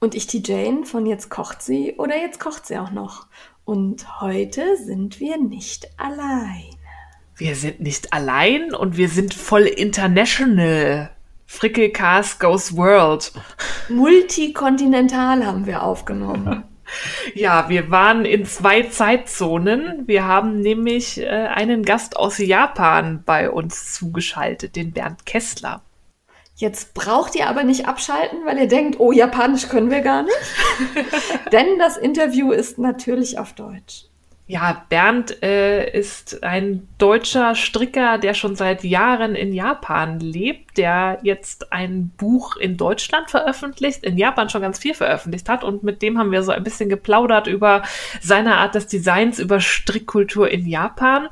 Und ich die Jane von Jetzt kocht sie oder Jetzt kocht sie auch noch. Und heute sind wir nicht allein. Wir sind nicht allein und wir sind voll international. Frickelcast Goes World. Multikontinental haben wir aufgenommen. Ja, wir waren in zwei Zeitzonen. Wir haben nämlich äh, einen Gast aus Japan bei uns zugeschaltet, den Bernd Kessler. Jetzt braucht ihr aber nicht abschalten, weil ihr denkt, oh, Japanisch können wir gar nicht. Denn das Interview ist natürlich auf Deutsch. Ja, Bernd äh, ist ein deutscher Stricker, der schon seit Jahren in Japan lebt, der jetzt ein Buch in Deutschland veröffentlicht, in Japan schon ganz viel veröffentlicht hat und mit dem haben wir so ein bisschen geplaudert über seine Art des Designs, über Strickkultur in Japan.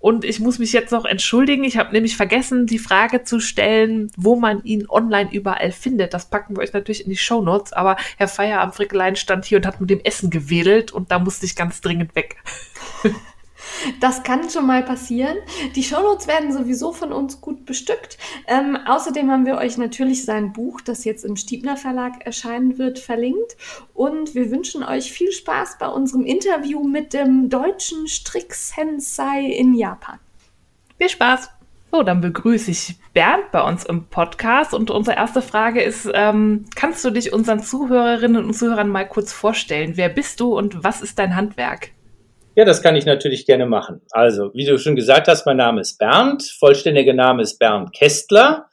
Und ich muss mich jetzt noch entschuldigen. Ich habe nämlich vergessen, die Frage zu stellen, wo man ihn online überall findet. Das packen wir euch natürlich in die Show Notes. Aber Herr Feierabendfrickelein stand hier und hat mit dem Essen gewedelt und da musste ich ganz dringend weg. Das kann schon mal passieren. Die Shownotes werden sowieso von uns gut bestückt. Ähm, außerdem haben wir euch natürlich sein Buch, das jetzt im Stiebner Verlag erscheinen wird, verlinkt. Und wir wünschen euch viel Spaß bei unserem Interview mit dem deutschen Strick-Sensei in Japan. Viel Spaß! So, dann begrüße ich Bernd bei uns im Podcast und unsere erste Frage ist, ähm, kannst du dich unseren Zuhörerinnen und Zuhörern mal kurz vorstellen? Wer bist du und was ist dein Handwerk? Ja, das kann ich natürlich gerne machen. Also, wie du schon gesagt hast, mein Name ist Bernd. Vollständiger Name ist Bernd Kästler.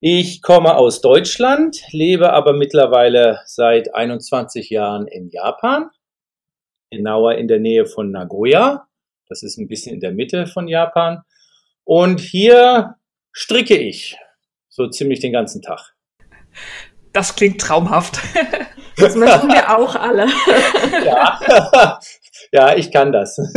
Ich komme aus Deutschland, lebe aber mittlerweile seit 21 Jahren in Japan, genauer in der Nähe von Nagoya. Das ist ein bisschen in der Mitte von Japan. Und hier stricke ich so ziemlich den ganzen Tag. Das klingt traumhaft. Das möchten wir auch alle. Ja, ja, ich kann das.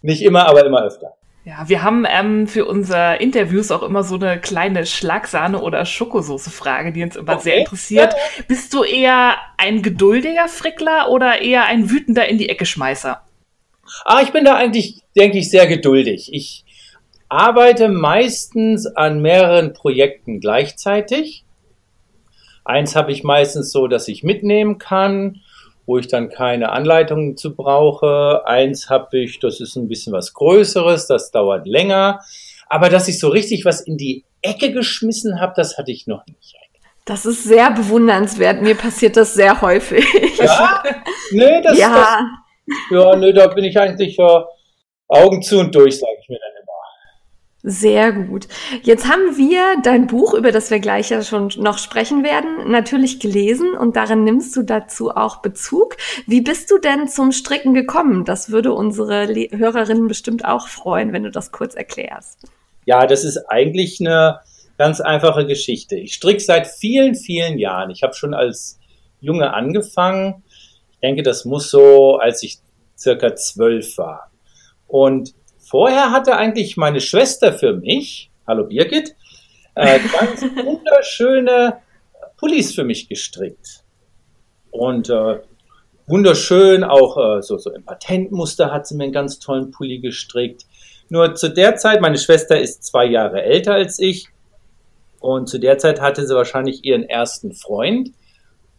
Nicht immer, aber immer öfter. Ja, wir haben ähm, für unsere Interviews auch immer so eine kleine Schlagsahne- oder Schokosoße-Frage, die uns immer okay. sehr interessiert. Bist du eher ein geduldiger Frickler oder eher ein wütender in die Ecke Schmeißer? Ah, ich bin da eigentlich, denke ich, sehr geduldig. Ich arbeite meistens an mehreren Projekten gleichzeitig. Eins habe ich meistens so, dass ich mitnehmen kann wo ich dann keine Anleitungen zu brauche. Eins habe ich, das ist ein bisschen was Größeres, das dauert länger. Aber dass ich so richtig was in die Ecke geschmissen habe, das hatte ich noch nicht. Das ist sehr bewundernswert. Mir passiert das sehr häufig. Ja? Nee, das, ja. Das, ja, nee, da bin ich eigentlich äh, Augen zu und durch, sage sehr gut. Jetzt haben wir dein Buch, über das wir gleich ja schon noch sprechen werden, natürlich gelesen und darin nimmst du dazu auch Bezug. Wie bist du denn zum Stricken gekommen? Das würde unsere Le Hörerinnen bestimmt auch freuen, wenn du das kurz erklärst. Ja, das ist eigentlich eine ganz einfache Geschichte. Ich stricke seit vielen, vielen Jahren. Ich habe schon als Junge angefangen. Ich denke, das muss so, als ich circa zwölf war. Und Vorher hatte eigentlich meine Schwester für mich, hallo Birgit, äh, ganz wunderschöne Pullis für mich gestrickt. Und äh, wunderschön, auch äh, so, so im Patentmuster hat sie mir einen ganz tollen Pulli gestrickt. Nur zu der Zeit, meine Schwester ist zwei Jahre älter als ich, und zu der Zeit hatte sie wahrscheinlich ihren ersten Freund.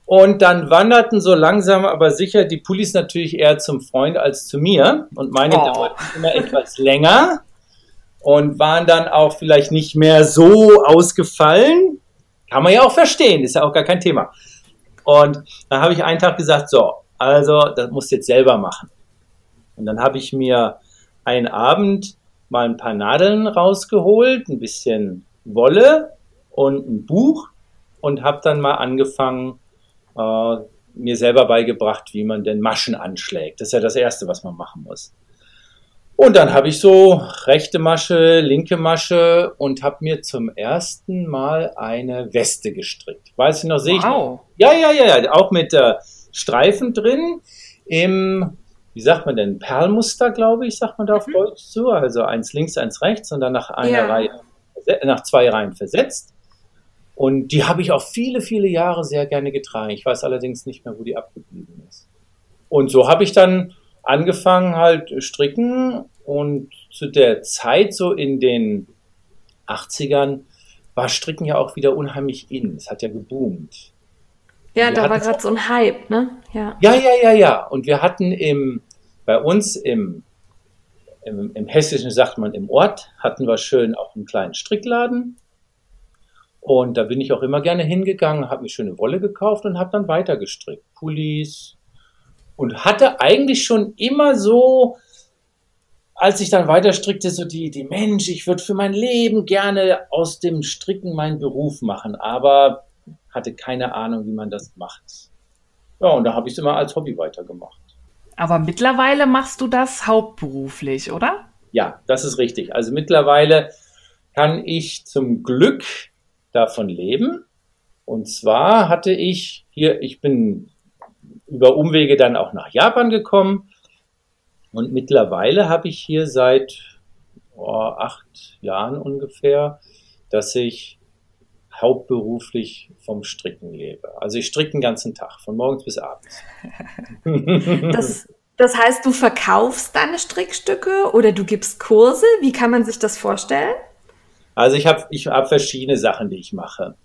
Und dann wanderten so langsam aber sicher die Pullis natürlich eher zum Freund als zu mir. Und meine oh. dauerten immer etwas länger und waren dann auch vielleicht nicht mehr so ausgefallen. Kann man ja auch verstehen, ist ja auch gar kein Thema. Und dann habe ich einen Tag gesagt, so, also das musst du jetzt selber machen. Und dann habe ich mir einen Abend mal ein paar Nadeln rausgeholt, ein bisschen Wolle und ein Buch und habe dann mal angefangen, äh, mir selber beigebracht, wie man denn Maschen anschlägt. Das ist ja das Erste, was man machen muss. Und dann habe ich so rechte Masche, linke Masche und habe mir zum ersten Mal eine Weste gestrickt. Weiß ich noch, sehe ich wow. noch. Ja, ja, ja, ja, auch mit äh, Streifen drin im, wie sagt man denn, Perlmuster, glaube ich, sagt man da auf Mhm. Deutsch so. Also eins links, eins rechts und dann nach einer Ja. Reihe, nach zwei Reihen versetzt. Und die habe ich auch viele, viele Jahre sehr gerne getragen. Ich weiß allerdings nicht mehr, wo die abgeblieben ist. Und so habe ich dann angefangen halt stricken und zu der Zeit so in den 80ern war Stricken ja auch wieder unheimlich in. Es hat ja geboomt. Ja, Wir da war gerade so ein Hype, ne? Ja. Ja, ja, ja, ja. Und wir hatten im, bei uns im, im, im Hessischen sagt man im Ort, hatten wir schön auch einen kleinen Strickladen. Und da bin ich auch immer gerne hingegangen, habe mir schöne Wolle gekauft und habe dann weiter gestrickt. Pullis. Und hatte eigentlich schon immer so, als ich dann weiter strickte, so die, die Mensch, ich würde für mein Leben gerne aus dem Stricken meinen Beruf machen, aber hatte keine Ahnung, wie man das macht. Ja, und da habe ich es immer als Hobby weitergemacht. Aber mittlerweile machst du das hauptberuflich, oder? Ja, das ist richtig. Also mittlerweile kann ich zum Glück davon leben. Und zwar hatte ich hier, ich bin über Umwege dann auch nach Japan gekommen. Und mittlerweile habe ich hier seit oh, acht Jahren ungefähr, dass ich hauptberuflich vom Stricken lebe. Also ich stricke den ganzen Tag, von morgens bis abends. Das, das heißt, du verkaufst deine Strickstücke oder du gibst Kurse? Wie kann man sich das vorstellen? Also ich habe ich hab verschiedene Sachen, die ich mache.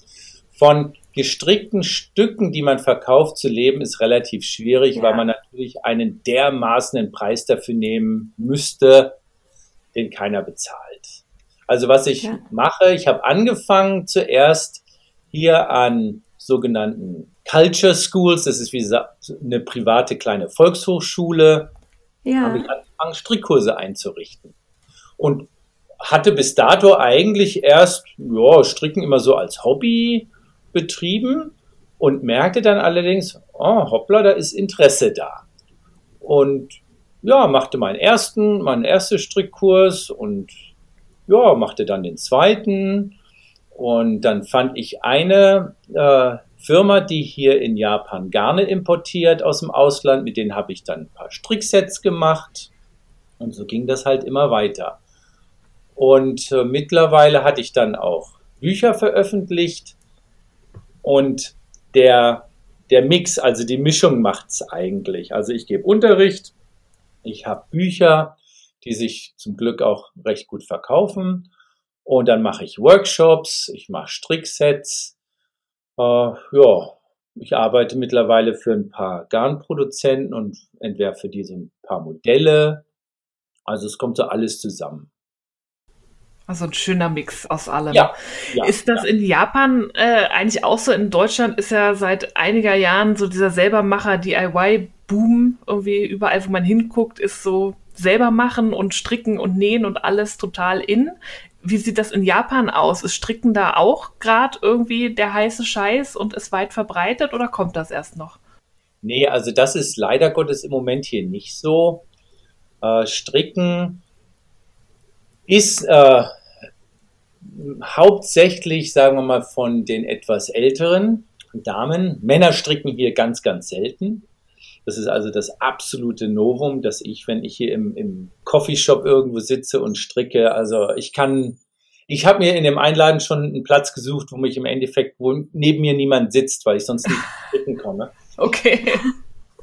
Von gestrickten Stücken, die man verkauft, zu leben, ist relativ schwierig, Ja. weil man natürlich einen dermaßenen Preis dafür nehmen müsste, den keiner bezahlt. Also was ich Ja. mache, ich habe angefangen zuerst hier an sogenannten Culture Schools, das ist wie eine private kleine Volkshochschule, habe Ja. ich angefangen, Strickkurse einzurichten. Und hatte bis dato eigentlich erst ja, Stricken immer so als Hobby betrieben und merkte dann allerdings, oh, hoppla, da ist Interesse da. Und ja, machte meinen ersten, meinen ersten Strickkurs und ja, machte dann den zweiten. Und dann fand ich eine äh, Firma, die hier in Japan Garne importiert aus dem Ausland. Mit denen habe ich dann ein paar Stricksets gemacht. Und so ging das halt immer weiter. Und äh, mittlerweile hatte ich dann auch Bücher veröffentlicht. Und der, der Mix, also die Mischung macht's eigentlich. Also ich gebe Unterricht, ich habe Bücher, die sich zum Glück auch recht gut verkaufen. Und dann mache ich Workshops, ich mache Stricksets. Äh, ja, ich arbeite mittlerweile für ein paar Garnproduzenten und entwerfe für die so ein paar Modelle. Also es kommt so alles zusammen. Also ein schöner Mix aus allem. Ja, ja, ist das in Japan äh, eigentlich auch so? In Deutschland ist ja seit einiger Jahren so dieser Selbermacher DIY-Boom irgendwie überall, wo man hinguckt, ist so selber machen und stricken und nähen und alles total in. Wie sieht das in Japan aus? Ist Stricken da auch gerade irgendwie der heiße Scheiß und ist weit verbreitet oder kommt das erst noch? Nee, also das ist leider Gottes im Moment hier nicht so. Äh, Stricken ist äh, hauptsächlich, sagen wir mal, von den etwas älteren Damen. Männer stricken hier ganz, ganz selten. Das ist also das absolute Novum, dass ich, wenn ich hier im, im Coffeeshop irgendwo sitze und stricke, also ich kann, ich habe mir in dem Einladen schon einen Platz gesucht, wo mich im Endeffekt, wo neben mir niemand sitzt, weil ich sonst nicht stricken komme. Okay.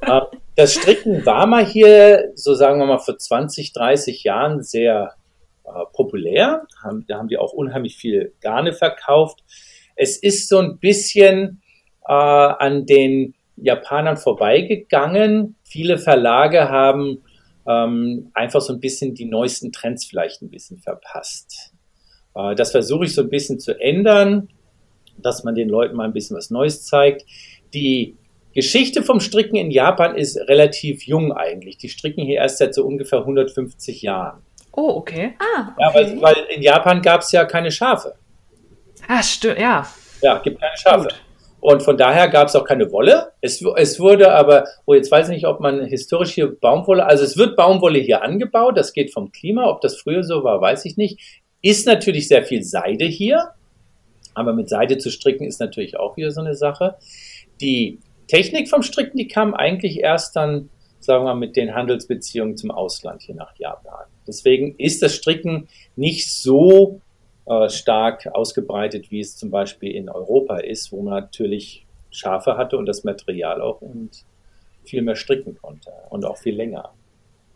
Äh, Das Stricken war mal hier, so sagen wir mal, vor 20, 30 Jahren sehr äh, populär. Haben, da haben die auch unheimlich viel Garne verkauft. Es ist so ein bisschen äh, an den Japanern vorbeigegangen. Viele Verlage haben ähm, einfach so ein bisschen die neuesten Trends vielleicht ein bisschen verpasst. Äh, das versuche ich so ein bisschen zu ändern, dass man den Leuten mal ein bisschen was Neues zeigt. Die Geschichte vom Stricken in Japan ist relativ jung eigentlich. Die stricken hier erst seit so ungefähr 150 Jahren. Oh, okay. Ah, Ja, okay. weil, weil in Japan gab es ja keine Schafe. Ah, stimmt, ja. Ja, gibt keine Schafe. Gut. Und von daher gab es auch keine Wolle. Es, es wurde aber, oh, jetzt weiß ich nicht, ob man historisch hier Baumwolle, also es wird Baumwolle hier angebaut, das geht vom Klima, ob das früher so war, weiß ich nicht. Ist natürlich sehr viel Seide hier, aber mit Seide zu stricken ist natürlich auch wieder so eine Sache. die Technik vom Stricken, die kam eigentlich erst dann, sagen wir mal, mit den Handelsbeziehungen zum Ausland hier nach Japan. Deswegen ist das Stricken nicht so äh, stark ausgebreitet, wie es zum Beispiel in Europa ist, wo man natürlich Schafe hatte und das Material auch und viel mehr stricken konnte und auch viel länger.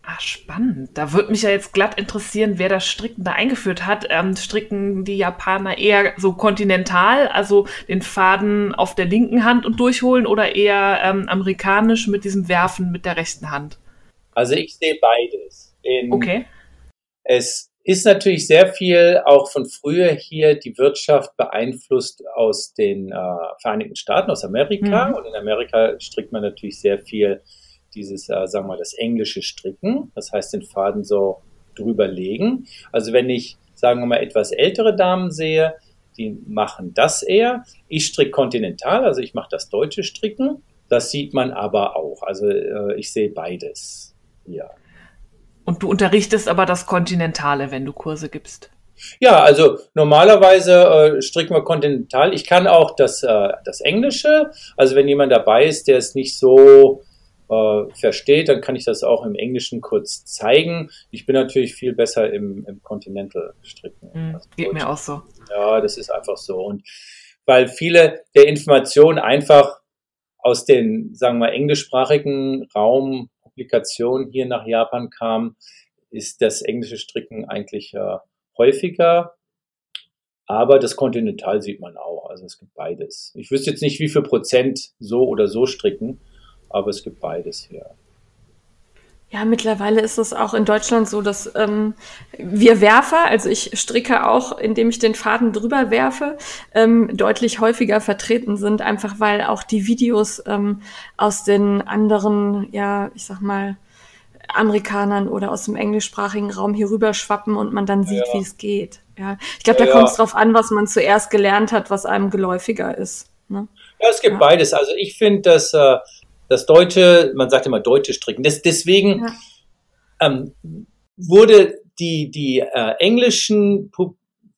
Ah, spannend. Da würde mich ja jetzt glatt interessieren, wer das Stricken da eingeführt hat. Ähm, stricken die Japaner eher so kontinental, also den Faden auf der linken Hand und durchholen oder eher ähm, amerikanisch mit diesem Werfen mit der rechten Hand? Also ich sehe beides. In, okay. Es ist natürlich sehr viel auch von früher hier die Wirtschaft beeinflusst aus den äh, Vereinigten Staaten, aus Amerika. Mhm. Und in Amerika strickt man natürlich sehr viel dieses, äh, sagen wir mal, das englische Stricken, das heißt den Faden so drüber legen. Also wenn ich, sagen wir mal, etwas ältere Damen sehe, die machen das eher. Ich stricke kontinental, also ich mache das deutsche Stricken. Das sieht man aber auch. Also äh, ich sehe beides. Ja. Und du unterrichtest aber das Kontinentale, wenn du Kurse gibst. Ja, also normalerweise äh, stricken wir kontinental. Ich kann auch das, äh, das Englische. Also wenn jemand dabei ist, der es nicht so äh, versteht, dann kann ich das auch im Englischen kurz zeigen. Ich bin natürlich viel besser im, im Continental-Stricken. Mhm, geht mir auch so. Ja, das ist einfach so. Und weil viele der Informationen einfach aus den, sagen wir, englischsprachigen Raum Publikationen hier nach Japan kamen, ist das englische Stricken eigentlich äh, häufiger. Aber das Kontinental sieht man auch. Also es gibt beides. Ich wüsste jetzt nicht, wie viel Prozent so oder so stricken aber es gibt beides hier. Ja, mittlerweile ist es auch in Deutschland so, dass ähm, wir Werfer, also ich stricke auch, indem ich den Faden drüber werfe, ähm, deutlich häufiger vertreten sind, einfach weil auch die Videos ähm, aus den anderen, ja, ich sag mal, Amerikanern oder aus dem englischsprachigen Raum hier rüber schwappen und man dann sieht, ja. wie es geht. Ja, ich glaube, da ja, kommt es drauf an, was man zuerst gelernt hat, was einem geläufiger ist. Ne? Ja, es gibt ja. beides. Also ich finde, dass äh, das deutsche, man sagt immer deutsche Stricken. Das, deswegen ja. ähm, wurde die, die äh, englischen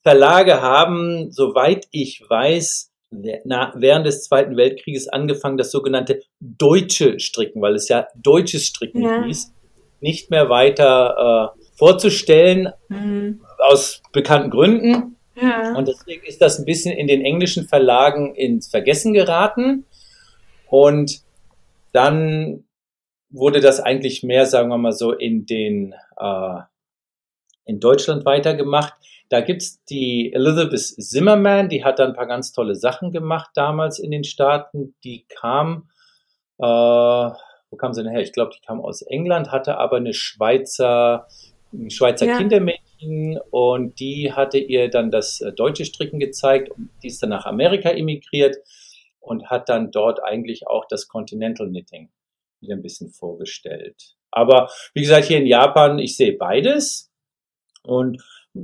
Verlage haben, soweit ich weiß, während des Zweiten Weltkrieges angefangen, das sogenannte deutsche Stricken, weil es ja deutsches Stricken ja. hieß, nicht mehr weiter äh, vorzustellen, mhm. aus bekannten Gründen. Ja. Und deswegen ist das ein bisschen in den englischen Verlagen ins Vergessen geraten. Und dann wurde das eigentlich mehr, sagen wir mal so, in den äh, in Deutschland weitergemacht. Da gibt's die Elizabeth Zimmerman, die hat da ein paar ganz tolle Sachen gemacht damals in den Staaten. Die kam, äh, wo kam sie denn her? Ich glaube, die kam aus England, hatte aber eine Schweizer, ein Schweizer ja. Kindermädchen und die hatte ihr dann das äh, deutsche Stricken gezeigt und die ist dann nach Amerika emigriert und hat dann dort eigentlich auch das Continental Knitting wieder ein bisschen vorgestellt. Aber wie gesagt, hier in Japan, ich sehe beides. Und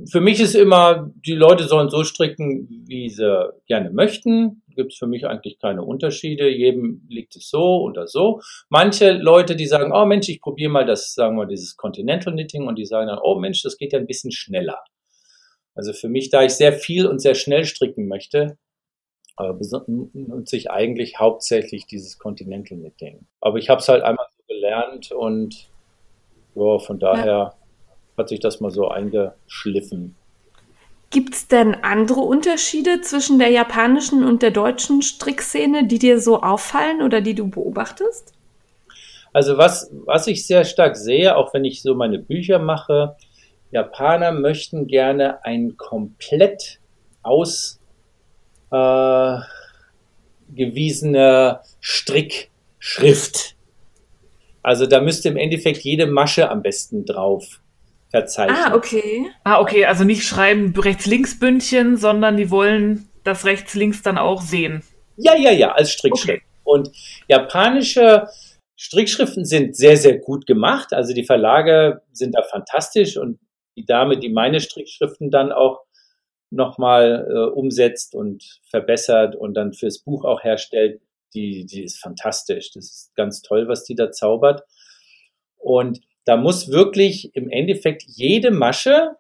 für mich ist immer, die Leute sollen so stricken, wie sie gerne möchten. Gibt es für mich eigentlich keine Unterschiede. Jedem liegt es so oder so. Manche Leute, die sagen, oh Mensch, ich probiere mal das, sagen wir, dieses Continental Knitting und die sagen dann, oh Mensch, das geht ja ein bisschen schneller. Also für mich, da ich sehr viel und sehr schnell stricken möchte, und sich eigentlich hauptsächlich dieses Continental Knitting. Aber ich habe es halt einmal so gelernt und ja, von daher ja. hat sich das mal so eingeschliffen. Gibt es denn andere Unterschiede zwischen der japanischen und der deutschen Strickszene, die dir so auffallen oder die du beobachtest? Also was, was ich sehr stark sehe, auch wenn ich so meine Bücher mache, Japaner möchten gerne ein komplett aus äh, gewiesene Strickschrift. Also da müsste im Endeffekt jede Masche am besten drauf verzeichnen. Ah, okay. Ah, okay, also nicht schreiben Rechts-Links-Bündchen, sondern die wollen das Rechts-Links dann auch sehen. Ja, ja, ja, als Strickschrift. Okay. Und japanische Strickschriften sind sehr, sehr gut gemacht. Also die Verlage sind da fantastisch und die Dame, die meine Strickschriften dann auch nochmal äh, umsetzt und verbessert und dann fürs Buch auch herstellt, die, die ist fantastisch. Das ist ganz toll, was die da zaubert. Und da muss wirklich im Endeffekt jede Masche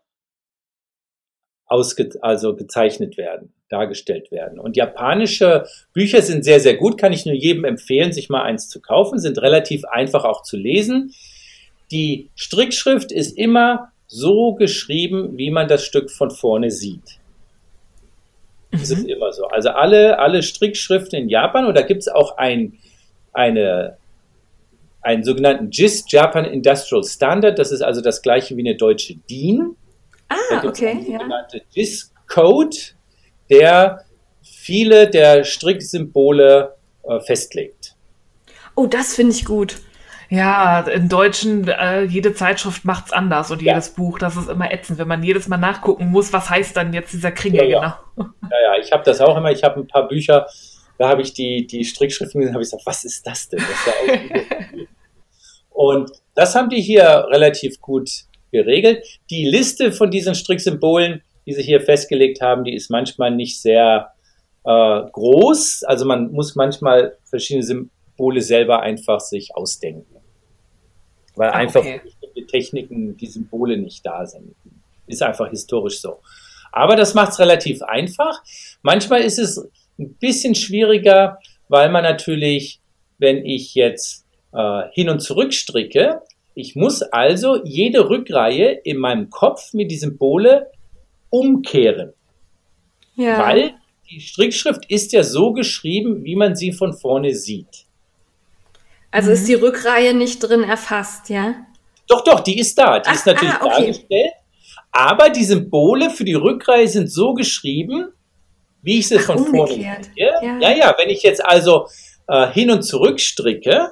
ausge also gezeichnet werden. dargestellt werden. Und japanische Bücher sind sehr, sehr gut, kann ich nur jedem empfehlen, sich mal eins zu kaufen, sind relativ einfach auch zu lesen. Die Strickschrift ist immer so geschrieben, wie man das Stück von vorne sieht. Das ist mhm. immer so. Also alle, alle Strickschriften in Japan, und da gibt es auch ein, eine, einen sogenannten JIS, Japan Industrial Standard, das ist also das gleiche wie eine deutsche DIN. Ah, okay. Einen sogenannte ja. JIS-Code, der viele der Stricksymbole äh, festlegt. Oh, das finde ich gut. Ja, im Deutschen, äh, jede Zeitschrift macht es anders und jedes ja. Buch, das ist immer ätzend, wenn man jedes Mal nachgucken muss, was heißt dann jetzt dieser Kringel ja, ja. genau. Ja, ja, ich habe das auch immer, ich habe ein paar Bücher, da habe ich die, die Strickschriften gesehen, habe ich gesagt, was ist das denn? Das und das haben die hier relativ gut geregelt. Die Liste von diesen Stricksymbolen, die sie hier festgelegt haben, die ist manchmal nicht sehr äh, groß. Also man muss manchmal verschiedene Symbole selber einfach sich ausdenken weil ah, einfach okay. bestimmte Techniken, die Symbole nicht da sind. Ist einfach historisch so. Aber das macht es relativ einfach. Manchmal ist es ein bisschen schwieriger, weil man natürlich, wenn ich jetzt äh, hin und zurück stricke, ich muss also jede Rückreihe in meinem Kopf mit die Symbole umkehren. Ja. Weil die Strickschrift ist ja so geschrieben, wie man sie von vorne sieht. Also mhm. ist die Rückreihe nicht drin erfasst, ja? Doch, doch, die ist da. Die Ach, ist natürlich ah, okay. dargestellt. Aber die Symbole für die Rückreihe sind so geschrieben, wie ich sie Ach, von vorne. Ja. ja, ja, wenn ich jetzt also äh, hin und zurück stricke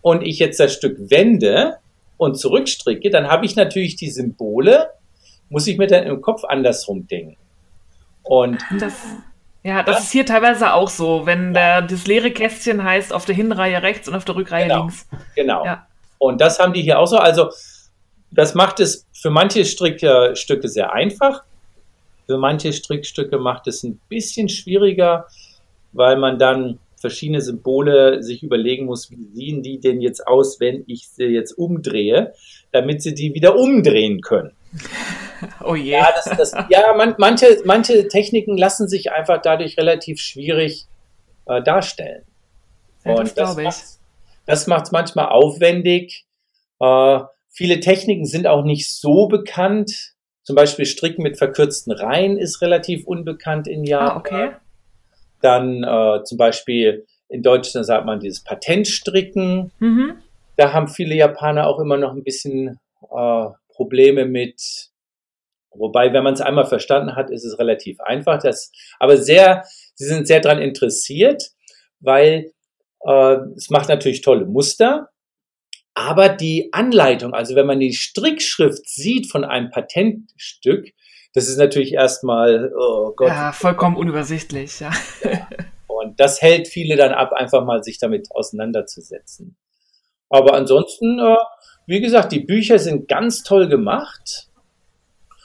und ich jetzt das Stück wende und zurückstricke, dann habe ich natürlich die Symbole, muss ich mir dann im Kopf andersrum denken. Und das, ja, das ja? ist hier teilweise auch so, wenn der, das leere Kästchen heißt auf der Hinreihe rechts und auf der Rückreihe genau. links. Genau. Ja. Und das haben die hier auch so. Also, das macht es für manche Strickstücke sehr einfach. Für manche Strickstücke macht es ein bisschen schwieriger, weil man dann verschiedene Symbole sich überlegen muss, wie sehen die denn jetzt aus, wenn ich sie jetzt umdrehe, damit sie die wieder umdrehen können. Oh je. Ja, das, das, ja man, manche, manche Techniken lassen sich einfach dadurch relativ schwierig äh, darstellen. Ja, Und das. Das macht es manchmal aufwendig. Äh, viele Techniken sind auch nicht so bekannt. Zum Beispiel Stricken mit verkürzten Reihen ist relativ unbekannt in Japan. Ah, okay. Dann äh, zum Beispiel in Deutschland sagt man dieses Patentstricken. Mhm. Da haben viele Japaner auch immer noch ein bisschen äh, Probleme mit. Wobei, wenn man es einmal verstanden hat, ist es relativ einfach. Das, aber sehr, sie sind sehr daran interessiert, weil äh, es macht natürlich tolle Muster. Aber die Anleitung, also wenn man die Strickschrift sieht von einem Patentstück, das ist natürlich erstmal, oh Gott. Ja, vollkommen unübersichtlich, ja. ja. Und das hält viele dann ab, einfach mal sich damit auseinanderzusetzen. Aber ansonsten, äh, wie gesagt, die Bücher sind ganz toll gemacht.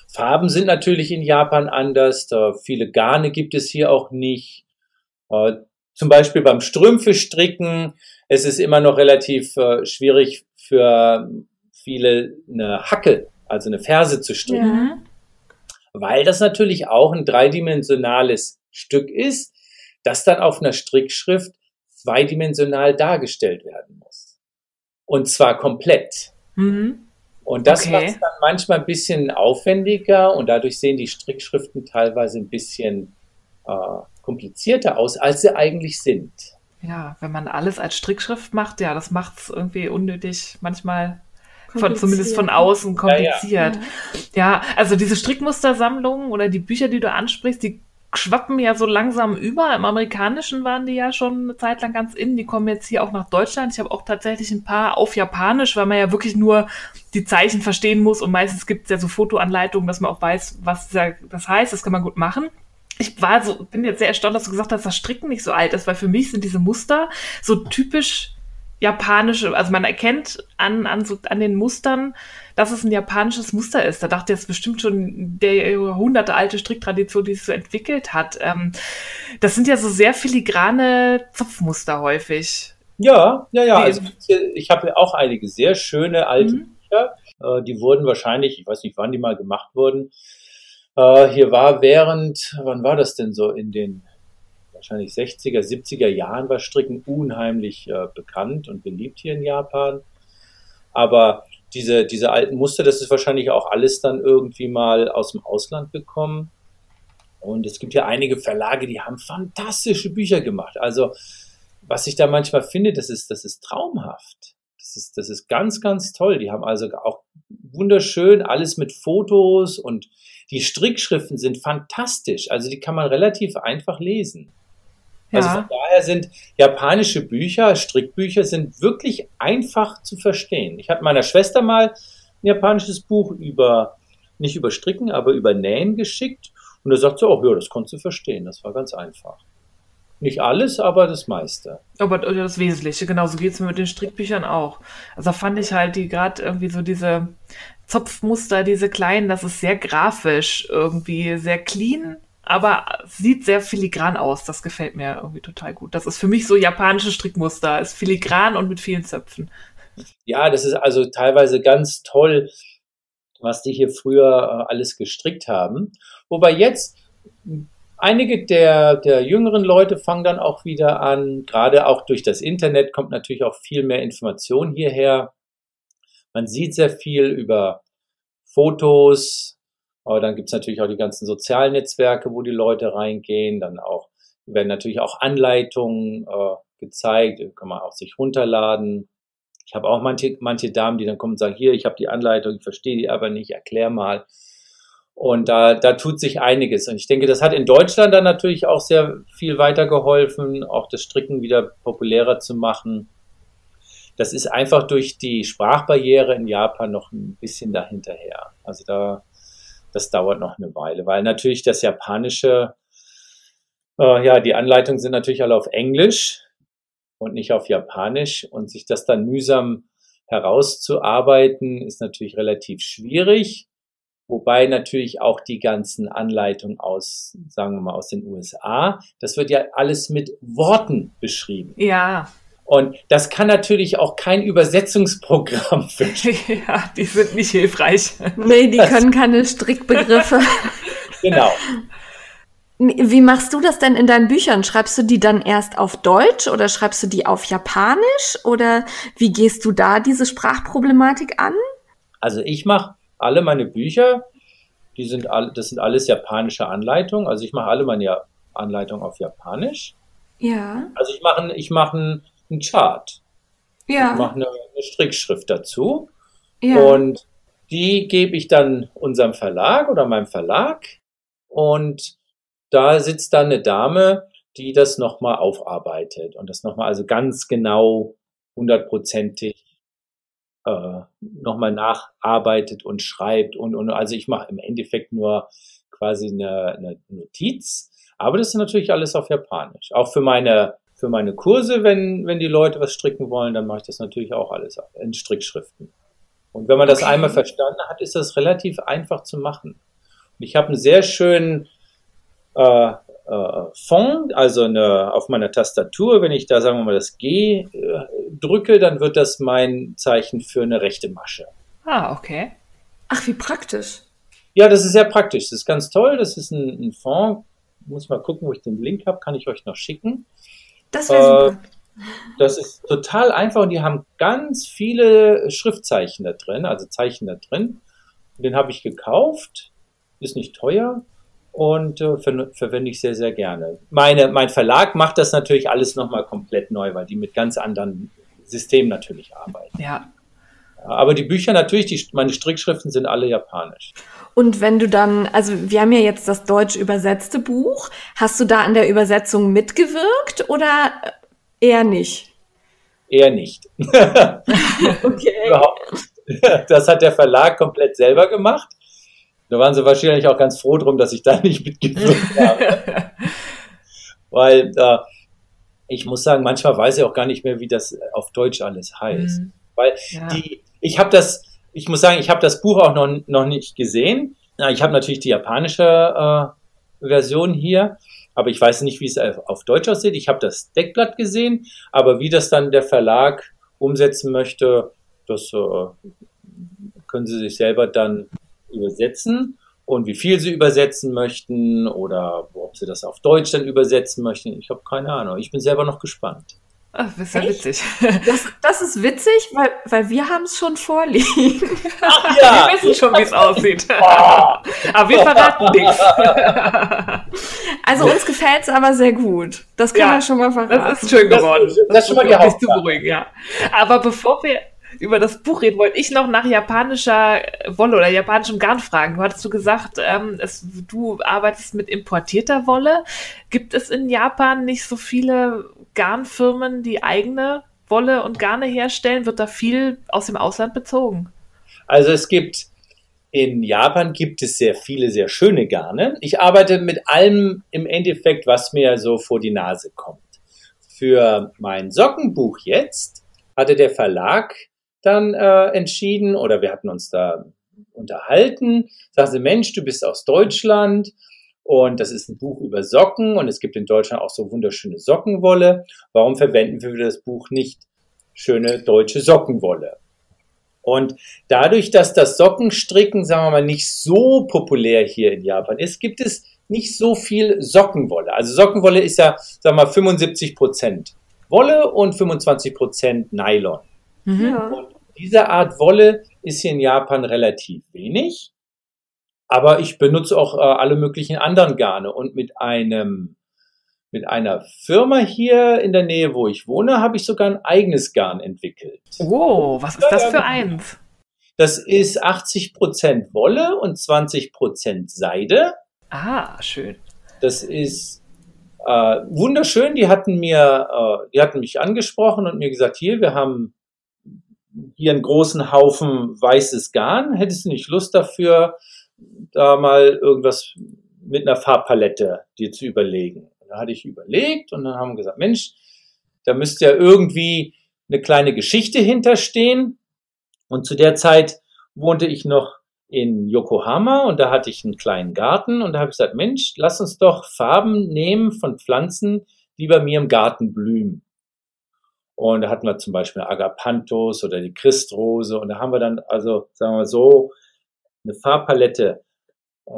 Farben sind natürlich in Japan anders. Viele Garne gibt es hier auch nicht. Äh, zum Beispiel beim Strümpfe stricken. Es ist immer noch relativ äh, schwierig für viele eine Hacke, also eine Ferse zu stricken. Ja. Weil das natürlich auch ein dreidimensionales Stück ist, das dann auf einer Strickschrift zweidimensional dargestellt werden muss. Und zwar komplett. Mhm. Und das okay. macht es dann manchmal ein bisschen aufwendiger und dadurch sehen die Strickschriften teilweise ein bisschen äh, komplizierter aus, als sie eigentlich sind. Ja, wenn man alles als Strickschrift macht, ja, das macht es irgendwie unnötig, manchmal von, zumindest von außen kompliziert. Ja, ja. ja, also diese Strickmustersammlungen oder die Bücher, die du ansprichst, die schwappen ja so langsam über. Im Amerikanischen waren die ja schon eine Zeit lang ganz in. Die kommen jetzt hier auch nach Deutschland. Ich habe auch tatsächlich ein paar auf Japanisch, weil man ja wirklich nur die Zeichen verstehen muss. Und meistens gibt es ja so Fotoanleitungen, dass man auch weiß, was das heißt. Das kann man gut machen. Ich war so, bin jetzt sehr erstaunt, dass du gesagt hast, dass das Stricken nicht so alt ist, weil für mich sind diese Muster so typisch japanische, also man erkennt an, an, so, an den Mustern, dass es ein japanisches Muster ist. Da dachte ich, jetzt bestimmt schon der Jahrhunderte alte Stricktradition, die sich so entwickelt hat. Ähm, das sind ja so sehr filigrane Zopfmuster häufig. Ja, ja, ja. Also ich habe auch einige sehr schöne alte mhm. Bücher. Äh, die wurden wahrscheinlich, ich weiß nicht, wann die mal gemacht wurden, Äh, hier war während, wann war das denn so? In den wahrscheinlich 60er, 70er Jahren war Stricken unheimlich äh, bekannt und beliebt hier in Japan. Aber diese, diese alten Muster, das ist wahrscheinlich auch alles dann irgendwie mal aus dem Ausland gekommen. Und es gibt ja einige Verlage, die haben fantastische Bücher gemacht. Also, was ich da manchmal finde, das ist, das ist traumhaft. Das ist, das ist ganz, ganz toll. Die haben also auch wunderschön alles mit Fotos und die Strickschriften sind fantastisch. Also, die kann man relativ einfach lesen. Also von daher sind japanische Bücher, Strickbücher, sind wirklich einfach zu verstehen. Ich hatte meiner Schwester mal ein japanisches Buch über, nicht über Stricken, aber über Nähen geschickt. Und da sagt sie, oh ja, das konntest du verstehen. Das war ganz einfach. Nicht alles, aber das meiste. Aber das Wesentliche, genau, so geht es mir mit den Strickbüchern auch. Also fand ich halt die gerade irgendwie so diese Zopfmuster, diese kleinen, das ist sehr grafisch, irgendwie sehr clean, aber sieht sehr filigran aus. Das gefällt mir irgendwie total gut. Das ist für mich so japanische Strickmuster. Ist filigran und mit vielen Zöpfen. Ja, das ist also teilweise ganz toll, was die hier früher äh, alles gestrickt haben. Wobei jetzt einige der, der jüngeren Leute fangen dann auch wieder an, gerade auch durch das Internet kommt natürlich auch viel mehr Information hierher. Man sieht sehr viel über Fotos, aber dann gibt es natürlich auch die ganzen sozialen Netzwerke, wo die Leute reingehen. Dann auch werden natürlich auch Anleitungen äh, gezeigt, die kann man auch sich runterladen. Ich habe auch manche, manche Damen, die dann kommen und sagen, hier, ich habe die Anleitung, ich verstehe die aber nicht, erklär mal. Und da, da tut sich einiges. Und ich denke, das hat in Deutschland dann natürlich auch sehr viel weitergeholfen, auch das Stricken wieder populärer zu machen. Das ist einfach durch die Sprachbarriere in Japan noch ein bisschen dahinterher. Also da das dauert noch eine Weile, weil natürlich das Japanische, äh, ja, die Anleitungen sind natürlich alle auf Englisch und nicht auf Japanisch und sich das dann mühsam herauszuarbeiten, ist natürlich relativ schwierig. Wobei natürlich auch die ganzen Anleitungen aus, sagen wir mal, aus den USA, das wird ja alles mit Worten beschrieben. Ja. Und das kann natürlich auch kein Übersetzungsprogramm verstehen. Ja, die sind nicht hilfreich. Nee, die das können keine Strickbegriffe. genau. Wie machst du das denn in deinen Büchern? Schreibst du die dann erst auf Deutsch oder schreibst du die auf Japanisch? Oder wie gehst du da diese Sprachproblematik an? Also ich mache alle meine Bücher, die sind alle, das sind alles japanische Anleitungen. Also ich mache alle meine Anleitungen auf Japanisch. Ja. Also ich mache ich mach ein einen Chart. Ja. Ich mache eine, eine Strickschrift dazu. Ja. Und die gebe ich dann unserem Verlag oder meinem Verlag. Und da sitzt dann eine Dame, die das nochmal aufarbeitet und das nochmal also ganz genau hundertprozentig äh, nochmal nacharbeitet und schreibt und, und also ich mache im Endeffekt nur quasi eine, eine Notiz, aber das ist natürlich alles auf Japanisch. Auch für meine für meine Kurse, wenn, wenn die Leute was stricken wollen, dann mache ich das natürlich auch alles in Strickschriften. Und wenn man das okay. einmal verstanden hat, ist das relativ einfach zu machen. Und ich habe einen sehr schönen äh, äh, Fond, also eine, auf meiner Tastatur, wenn ich da, sagen wir mal, das G äh, drücke, dann wird das mein Zeichen für eine rechte Masche. Ah, okay. Ach, wie praktisch. Ja, das ist sehr praktisch. Das ist ganz toll. Das ist ein, ein Fond. Muss mal gucken, wo ich den Link habe. Kann ich euch noch schicken. Das wäre äh, super. Das ist total einfach und die haben ganz viele Schriftzeichen da drin, also Zeichen da drin. Den habe ich gekauft, ist nicht teuer und äh, ver verwende ich sehr, sehr gerne. Meine, mein Verlag macht das natürlich alles nochmal komplett neu, weil die mit ganz anderen Systemen natürlich arbeiten. Ja. Aber die Bücher natürlich, die, meine Strickschriften sind alle japanisch. Und wenn du dann, also wir haben ja jetzt das deutsch übersetzte Buch, hast du da an der Übersetzung mitgewirkt oder eher nicht? Eher nicht. okay. Das hat der Verlag komplett selber gemacht. Da waren sie wahrscheinlich auch ganz froh drum, dass ich da nicht mitgewirkt habe. Weil äh, ich muss sagen, manchmal weiß ich auch gar nicht mehr, wie das auf Deutsch alles heißt. Mhm. Weil ja. die, ich habe das, ich muss sagen, ich habe das Buch auch noch, noch nicht gesehen. Ich habe natürlich die japanische äh, Version hier, aber ich weiß nicht, wie es auf Deutsch aussieht. Ich habe das Deckblatt gesehen, aber wie das dann der Verlag umsetzen möchte, das äh, können Sie sich selber dann übersetzen. und wie viel sie übersetzen möchten oder ob sie das auf Deutsch dann übersetzen möchten. Ich habe keine Ahnung. Ich bin selber noch gespannt. Ach, das ist ja Echt? witzig. Das, das ist witzig, weil, weil wir haben es schon vorliegen. Ach Wir wissen schon, wie es aussieht. Aber wir verraten nichts. Also uns gefällt es aber sehr gut. Das kann Ja, man schon mal verraten. Das ist schön Das- geworden. das ist schon mal die zu beruhigen, ja. Aber bevor wir über das Buch reden, wollte ich noch nach japanischer Wolle oder japanischem Garn fragen. Du hattest du gesagt, ähm, es, du arbeitest mit importierter Wolle. Gibt es in Japan nicht so viele Garnfirmen, die eigene Wolle und Garne herstellen? Wird da viel aus dem Ausland bezogen? Also es gibt in Japan gibt es sehr viele sehr schöne Garne. Ich arbeite mit allem im Endeffekt, was mir so vor die Nase kommt. Für mein Sockenbuch jetzt hatte der Verlag dann äh, entschieden oder wir hatten uns da unterhalten. Sagen sie, Mensch, du bist aus Deutschland und das ist ein Buch über Socken und es gibt in Deutschland auch so wunderschöne Sockenwolle. Warum verwenden wir für das Buch nicht schöne deutsche Sockenwolle? Und dadurch, dass das Sockenstricken, sagen wir mal, nicht so populär hier in Japan ist, gibt es nicht so viel Sockenwolle. Also Sockenwolle ist ja, sagen wir mal, 75 Prozent Wolle und 25 Prozent Nylon. Ja. Und diese Art Wolle ist hier in Japan relativ wenig. Aber ich benutze auch äh, alle möglichen anderen Garne. Und mit einem, mit einer Firma hier in der Nähe, wo ich wohne, habe ich sogar ein eigenes Garn entwickelt. Oh, was ist das für eins? Das ist 80% Wolle und 20% Seide. Ah, schön. Das ist äh, wunderschön. Die hatten mir, äh, die hatten mich angesprochen und mir gesagt, hier, wir haben hier einen großen Haufen weißes Garn. Hättest du nicht Lust dafür, da mal irgendwas mit einer Farbpalette dir zu überlegen? Da hatte ich überlegt und dann haben wir gesagt, Mensch, da müsste ja irgendwie eine kleine Geschichte hinterstehen. Und zu der Zeit wohnte ich noch in Yokohama und da hatte ich einen kleinen Garten und da habe ich gesagt, Mensch, lass uns doch Farben nehmen von Pflanzen, die bei mir im Garten blühen. Und da hatten wir zum Beispiel Agapanthus oder die Christrose und da haben wir dann also, sagen wir so, eine Farbpalette äh,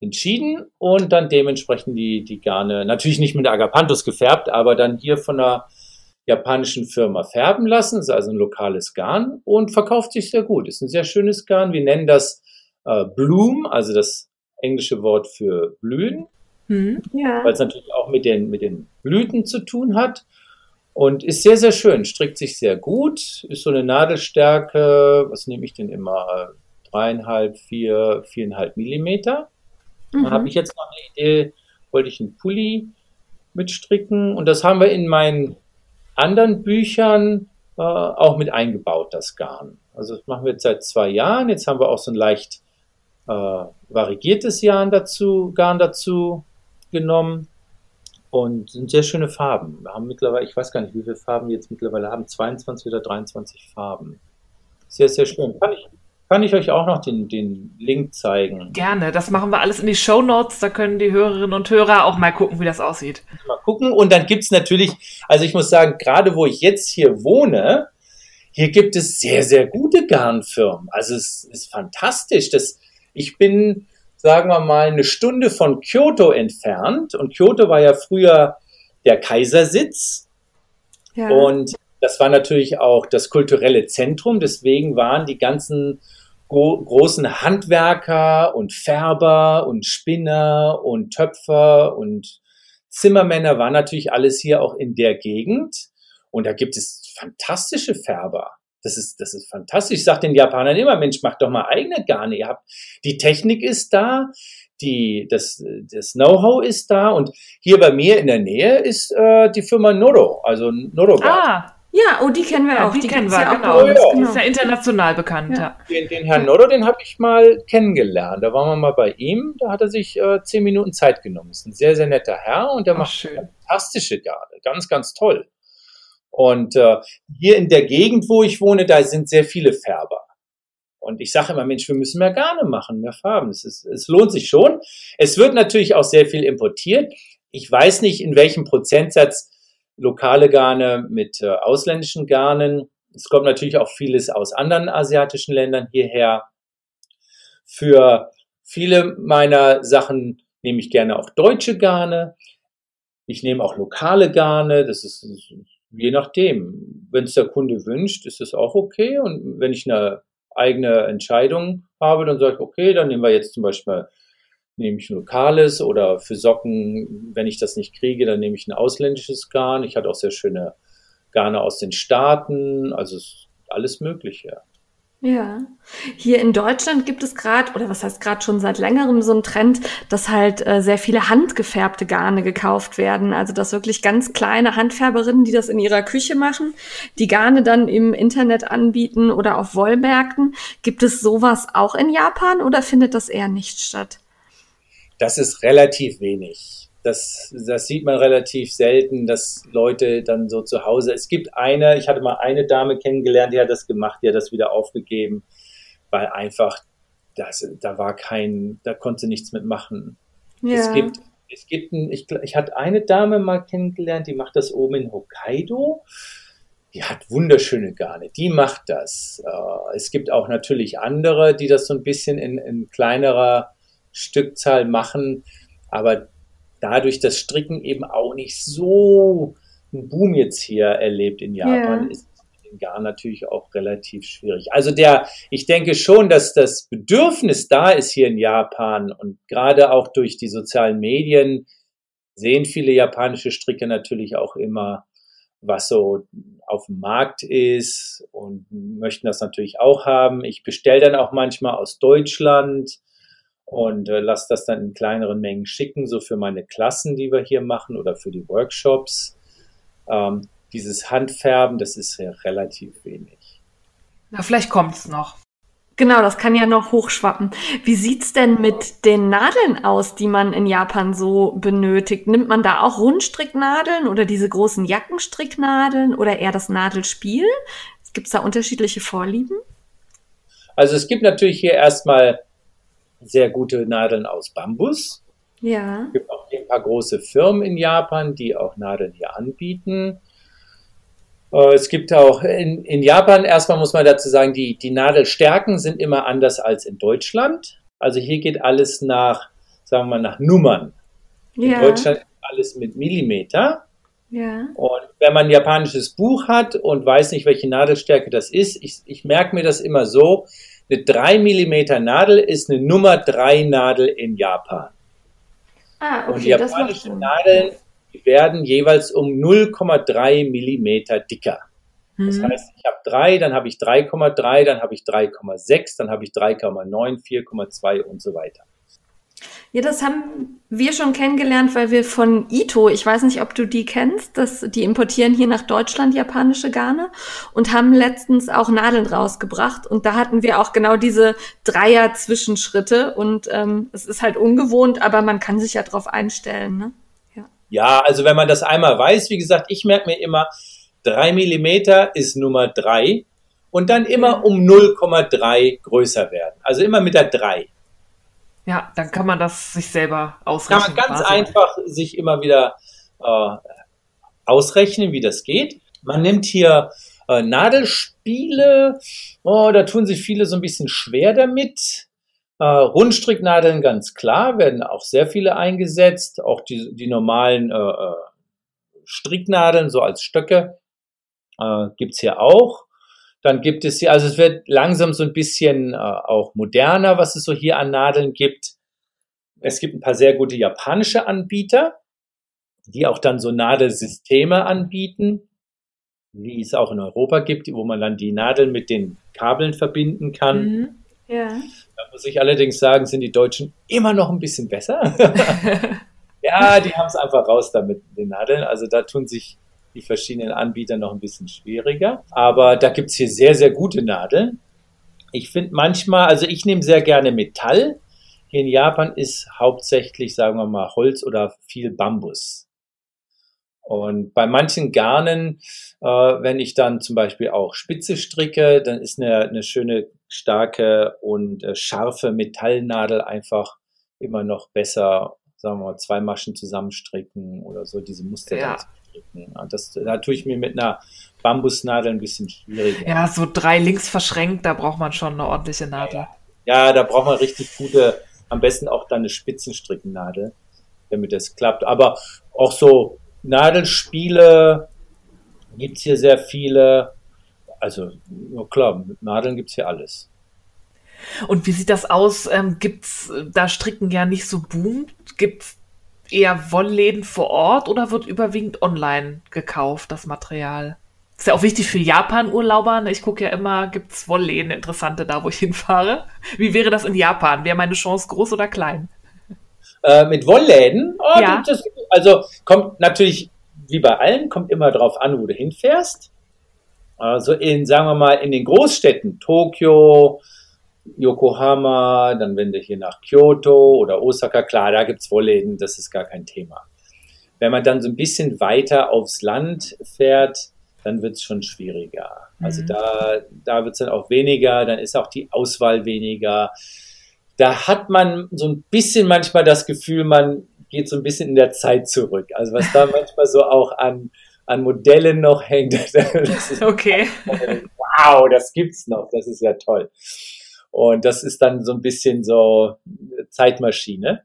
entschieden und dann dementsprechend die, die Garne, natürlich nicht mit Agapanthus gefärbt, aber dann hier von einer japanischen Firma färben lassen. Das ist also ein lokales Garn und verkauft sich sehr gut. Ist ein sehr schönes Garn. Wir nennen das äh, Bloom, also das englische Wort für blühen, Hm? Ja. weil es natürlich auch mit den, mit den Blüten zu tun hat. Und ist sehr, sehr schön, strickt sich sehr gut, ist so eine Nadelstärke, was nehme ich denn immer? Dreieinhalb, vier, viereinhalb Millimeter. Dann Mhm. habe ich jetzt noch eine Idee, wollte ich einen Pulli mitstricken und das haben wir in meinen anderen Büchern äh, auch mit eingebaut, das Garn. Also das machen wir jetzt seit zwei Jahren. Jetzt haben wir auch so ein leicht äh, variegiertes Garn dazu, Garn dazu genommen und sind sehr schöne Farben. Wir haben mittlerweile, ich weiß gar nicht, wie viele Farben wir jetzt mittlerweile haben, 22 oder 23 Farben. Sehr, sehr schön. Kann ich, kann ich euch auch noch den, den Link zeigen? Gerne, das machen wir alles in die Show Notes. Da können die Hörerinnen und Hörer auch mal gucken, wie das aussieht. mal gucken. Und dann gibt's natürlich, also ich muss sagen, gerade wo ich jetzt hier wohne, hier gibt es sehr, sehr gute Garnfirmen. Also es ist fantastisch. Das, ich bin, sagen wir mal, eine Stunde von Kyoto entfernt. Und Kyoto war ja früher der Kaisersitz. ja. Und das war natürlich auch das kulturelle Zentrum. Deswegen waren die ganzen gro großen Handwerker und Färber und Spinner und Töpfer und Zimmermänner waren natürlich alles hier auch in der Gegend. Und da gibt es fantastische Färber. Das ist, das ist fantastisch. Ich sage den Japanern immer, Mensch, macht doch mal eigene Garne. Ihr habt, die Technik ist da, die, das, das Know-how ist da. Und hier bei mir in der Nähe ist äh, die Firma Noro, also Noro. Ah, ja, oh, die kennen wir ja, auch. die, kennen gibt's wir, ja auch genau. uns, Ja. Die ist ja international bekannt. Ja. Ja. Den, den Herrn Nodder, den habe ich mal kennengelernt. Da waren wir mal bei ihm. Da hat er sich äh, zehn Minuten Zeit genommen. Ist ein sehr, sehr netter Herr und der Ach, macht schön. fantastische Garne. Ganz, ganz toll. Und äh, hier in der Gegend, wo ich wohne, da sind sehr viele Färber. Und ich sage immer, Mensch, wir müssen mehr Garne machen, mehr Farben. Es, ist, es lohnt sich schon. Es wird natürlich auch sehr viel importiert. Ich weiß nicht, in welchem Prozentsatz lokale Garne mit äh, ausländischen Garnen. Es kommt natürlich auch vieles aus anderen asiatischen Ländern hierher. Für viele meiner Sachen nehme ich gerne auch deutsche Garne. Ich nehme auch lokale Garne. Das ist je nachdem. Wenn es der Kunde wünscht, ist es auch okay. Und wenn ich eine eigene Entscheidung habe, dann sage ich, okay, dann nehmen wir jetzt zum Beispiel nehme ich ein lokales oder für Socken, wenn ich das nicht kriege, dann nehme ich ein ausländisches Garn. Ich hatte auch sehr schöne Garne aus den Staaten, also alles Mögliche. Ja, hier in Deutschland gibt es gerade, oder was heißt gerade schon seit längerem so ein Trend, dass halt äh, sehr viele handgefärbte Garne gekauft werden. Also dass wirklich ganz kleine Handfärberinnen, die das in ihrer Küche machen, die Garne dann im Internet anbieten oder auf Wollmärkten. Gibt es sowas auch in Japan oder findet das eher nicht statt? Das ist relativ wenig das, das sieht man relativ selten, dass Leute dann so zu Hause. Es gibt eine, ich hatte mal eine Dame kennengelernt, die hat das gemacht, die hat das wieder aufgegeben, weil einfach das, da war kein, da konnte nichts mitmachen. Ja. Es gibt, es gibt ein, ich, ich hatte eine Dame mal kennengelernt, die macht das oben in Hokkaido. Die hat wunderschöne Garne, die macht das. Äh, es gibt auch natürlich andere, die das so ein bisschen in, in kleinerer Stückzahl machen, aber dadurch das Stricken eben auch nicht so einen Boom jetzt hier erlebt in Japan, ja. ist in Garn natürlich auch relativ schwierig. Also der, ich denke schon, dass das Bedürfnis da ist hier in Japan und gerade auch durch die sozialen Medien sehen viele japanische Stricker natürlich auch immer, was so auf dem Markt ist und möchten das natürlich auch haben. Ich bestelle dann auch manchmal aus Deutschland und äh, lasse das dann in kleineren Mengen schicken, so für meine Klassen, die wir hier machen oder für die Workshops. Ähm, dieses Handfärben, das ist ja relativ wenig. Na, vielleicht kommt es noch. Genau, das kann ja noch hochschwappen. Wie sieht's denn mit den Nadeln aus, die man in Japan so benötigt? Nimmt man da auch Rundstricknadeln oder diese großen Jackenstricknadeln oder eher das Nadelspiel? Gibt's da unterschiedliche Vorlieben? Also es gibt natürlich hier erstmal sehr gute Nadeln aus Bambus. Ja. Es gibt auch ein paar große Firmen in Japan, die auch Nadeln hier anbieten. Äh, es gibt auch in, in Japan, erstmal muss man dazu sagen, die, die Nadelstärken sind immer anders als in Deutschland. Also hier geht alles nach, sagen wir mal, nach Nummern. Ja. In Deutschland alles mit Millimeter. Ja. Und wenn man ein japanisches Buch hat und weiß nicht, welche Nadelstärke das ist, ich, ich merke mir das immer so, eine 3 mm Nadel ist eine Nummer 3 Nadel in Japan. Ah, okay, und die japanischen Nadeln werden jeweils um 0,3 Millimeter dicker. Das mhm. heißt, ich habe 3, dann habe ich 3,3, dann habe ich 3,6, dann habe ich 3,9, 4,2 und so weiter. Ja, das haben wir schon kennengelernt, weil wir von Ito, ich weiß nicht, ob du die kennst, das, die importieren hier nach Deutschland japanische Garne und haben letztens auch Nadeln rausgebracht. Und da hatten wir auch genau diese Dreier-Zwischenschritte. Und ähm, es ist halt ungewohnt, aber man kann sich ja drauf einstellen. Ne? Ja. ja, also wenn man das einmal weiß, wie gesagt, ich merke mir immer, drei Millimeter ist Nummer drei und dann immer um 0,3 größer werden. Also immer mit der drei. Ja, dann kann man das sich selber ausrechnen. Kann man ganz quasi. einfach sich immer wieder äh, ausrechnen, wie das geht. Man nimmt hier äh, Nadelspiele, oh, da tun sich viele so ein bisschen schwer damit. Äh, Rundstricknadeln ganz klar, werden auch sehr viele eingesetzt. Auch die, die normalen äh, äh Stricknadeln, so als Stöcke, äh, gibt's hier auch. Dann gibt es hier, also es wird langsam so ein bisschen äh, auch moderner, was es so hier an Nadeln gibt. Es gibt ein paar sehr gute japanische Anbieter, die auch dann so Nadelsysteme anbieten, wie es auch in Europa gibt, wo man dann die Nadeln mit den Kabeln verbinden kann. Mhm. Ja. Da muss ich allerdings sagen, sind die Deutschen immer noch ein bisschen besser. ja, die haben es einfach raus damit, den Nadeln. Also da tun sich die verschiedenen Anbieter noch ein bisschen schwieriger. Aber da gibt es hier sehr, sehr gute Nadeln. Ich finde manchmal, also ich nehme sehr gerne Metall. Hier in Japan ist hauptsächlich, sagen wir mal, Holz oder viel Bambus. Und bei manchen Garnen, äh, wenn ich dann zum Beispiel auch Spitze stricke, dann ist eine, eine schöne, starke und äh, scharfe Metallnadel einfach immer noch besser, sagen wir mal, zwei Maschen zusammenstricken oder so, diese Muster. Ja stricken. Das, da tue ich mir mit einer Bambusnadel ein bisschen schwieriger. Ja, so drei links verschränkt, da braucht man schon eine ordentliche Nadel. Ja, ja da braucht man richtig gute am besten auch dann eine Spitzenstricknadel, damit das klappt. Aber auch so Nadelspiele gibt es hier sehr viele. Also, ja klar, mit Nadeln gibt es hier alles. Und wie sieht das aus? Ähm, gibt's da Stricken ja nicht so boomt? Gibt's eher Wollläden vor Ort oder wird überwiegend online gekauft, das Material? Ist ja auch wichtig für Japan-Urlauber. Ne? Ich gucke ja immer, gibt's Wollläden interessante da, wo ich hinfahre. Wie wäre das in Japan? Wäre meine Chance groß oder klein? Äh, mit Wollläden? Oh, ja. Das, also kommt natürlich, wie bei allen, kommt immer drauf an, wo du hinfährst. Also in, sagen wir mal, in den Großstädten, Tokio, Yokohama, dann wenn du hier nach Kyoto oder Osaka, klar, da gibt's Wollläden, das ist gar kein Thema. Wenn man dann so ein bisschen weiter aufs Land fährt, dann wird's schon schwieriger. Also mhm. da, da wird's dann auch weniger, dann ist auch die Auswahl weniger. Da hat man so ein bisschen manchmal das Gefühl, man geht so ein bisschen in der Zeit zurück. Also was da manchmal so auch an, an Modellen noch hängt. Das ist okay. Wow, das gibt's noch. Das ist ja toll. Und das ist dann so ein bisschen so Zeitmaschine.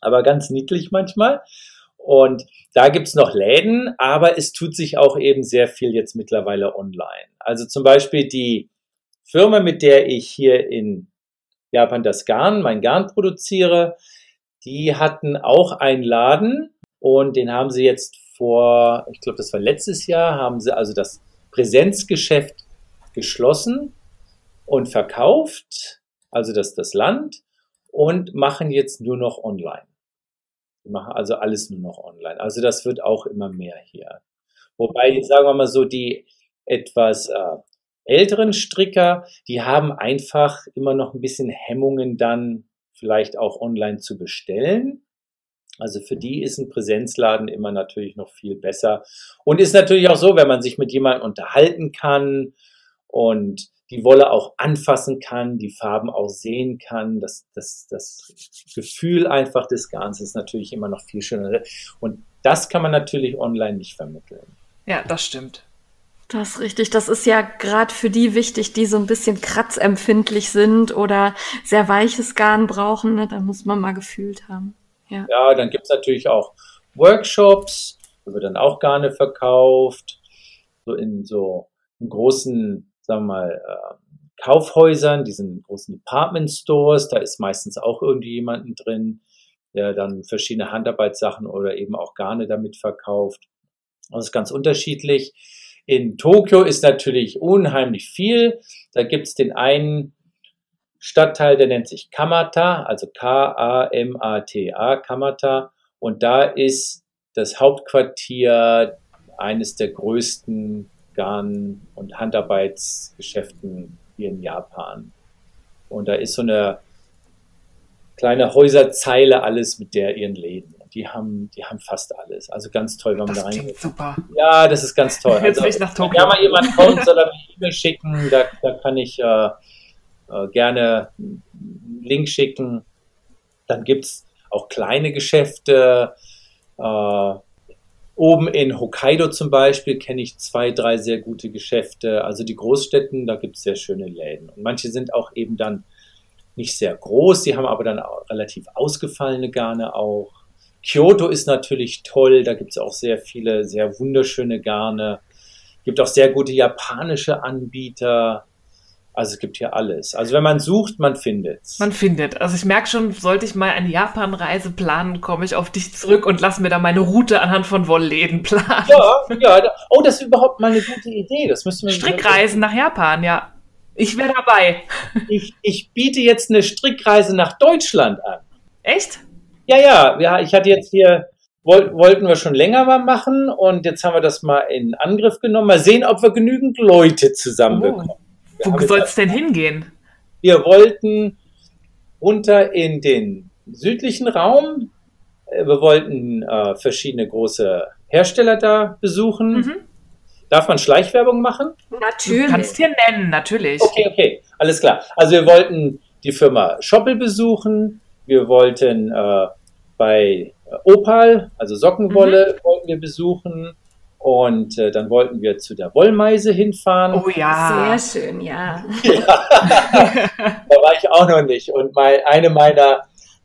Aber ganz niedlich manchmal. Und da gibt's noch Läden, aber es tut sich auch eben sehr viel jetzt mittlerweile online. Also zum Beispiel die Firma, mit der ich hier in Japan das Garn, mein Garn produziere, die hatten auch einen Laden und den haben sie jetzt vor, ich glaube, das war letztes Jahr, haben sie also das Präsenzgeschäft geschlossen und verkauft, also das, das Land, und machen jetzt nur noch online. Die machen also alles nur noch online. Also das wird auch immer mehr hier. Wobei, sagen wir mal so, die etwas äh, älteren Stricker, die haben einfach immer noch ein bisschen Hemmungen dann vielleicht auch online zu bestellen. Also für die ist ein Präsenzladen immer natürlich noch viel besser. Und ist natürlich auch so, wenn man sich mit jemandem unterhalten kann und die Wolle auch anfassen kann, die Farben auch sehen kann. Das, das, das Gefühl einfach des Garns ist natürlich immer noch viel schöner. Und das kann man natürlich online nicht vermitteln. Ja, das stimmt. Das ist richtig. Das ist ja gerade für die wichtig, die so ein bisschen kratzempfindlich sind oder sehr weiches Garn brauchen. Ne? Da muss man mal gefühlt haben. Ja, ja dann gibt's natürlich auch Workshops, wo wird dann auch Garne verkauft. So in so in großen sagen wir mal, äh, Kaufhäusern, diesen großen Department Stores, da ist meistens auch irgendwie jemanden drin, der dann verschiedene Handarbeitssachen oder eben auch Garne damit verkauft. Das ist ganz unterschiedlich. In Tokio ist natürlich unheimlich viel. Da gibt's den einen Stadtteil, der nennt sich Kamata, also K-A-M-A-T-A, Kamata. Und da ist das Hauptquartier eines der größten Garn- und Handarbeitsgeschäften hier in Japan. Und da ist so eine kleine Häuserzeile alles mit der ihren Läden. Die haben, die haben fast alles. Also ganz toll, wenn man das da reingeht. Super. Ja, das ist ganz toll. Jetzt also, ich nach Tokio. Wenn mal jemand kommt, soll er mir E-Mail schicken. Da, da kann ich äh, äh, gerne einen Link schicken. Dann gibt's auch kleine Geschäfte. Äh, Oben in Hokkaido zum Beispiel kenne ich zwei, drei sehr gute Geschäfte. Also die Großstädten, da gibt es sehr schöne Läden. Und manche sind auch eben dann nicht sehr groß, die haben aber dann auch relativ ausgefallene Garne auch. Kyoto ist natürlich toll, da gibt es auch sehr viele, sehr wunderschöne Garne. Gibt auch sehr gute japanische Anbieter. Also es gibt hier alles. Also wenn man sucht, man findet. Man findet. Also ich merke schon, sollte ich mal eine Japan-Reise planen, komme ich auf dich zurück und lass mir da meine Route anhand von Wollläden planen. Ja, ja. Oh, das ist überhaupt mal eine gute Idee. Das müssen wir. Strickreisen nach Japan, ja. Ich wäre dabei. Ich, ich biete jetzt eine Strickreise nach Deutschland an. Echt? Ja, ja. Ja, ich hatte jetzt hier wollten wir schon länger mal machen und jetzt haben wir das mal in Angriff genommen. Mal sehen, ob wir genügend Leute zusammenbekommen. Oh. Wo soll es denn hingehen? Wir wollten runter in den südlichen Raum. Äh, wir wollten äh, verschiedene große Hersteller da besuchen. Mhm. Darf man Schleichwerbung machen? Natürlich. Du kannst hier nennen, natürlich. Okay, okay, alles klar. Also wir wollten die Firma Schoppel besuchen. Wir wollten äh, bei Opal, also Sockenwolle, mhm. wollten wir besuchen. Und äh, dann wollten wir zu der Wollmeise hinfahren. Oh ja. Sehr schön, ja. ja. da war ich auch noch nicht. Und mein, eine meiner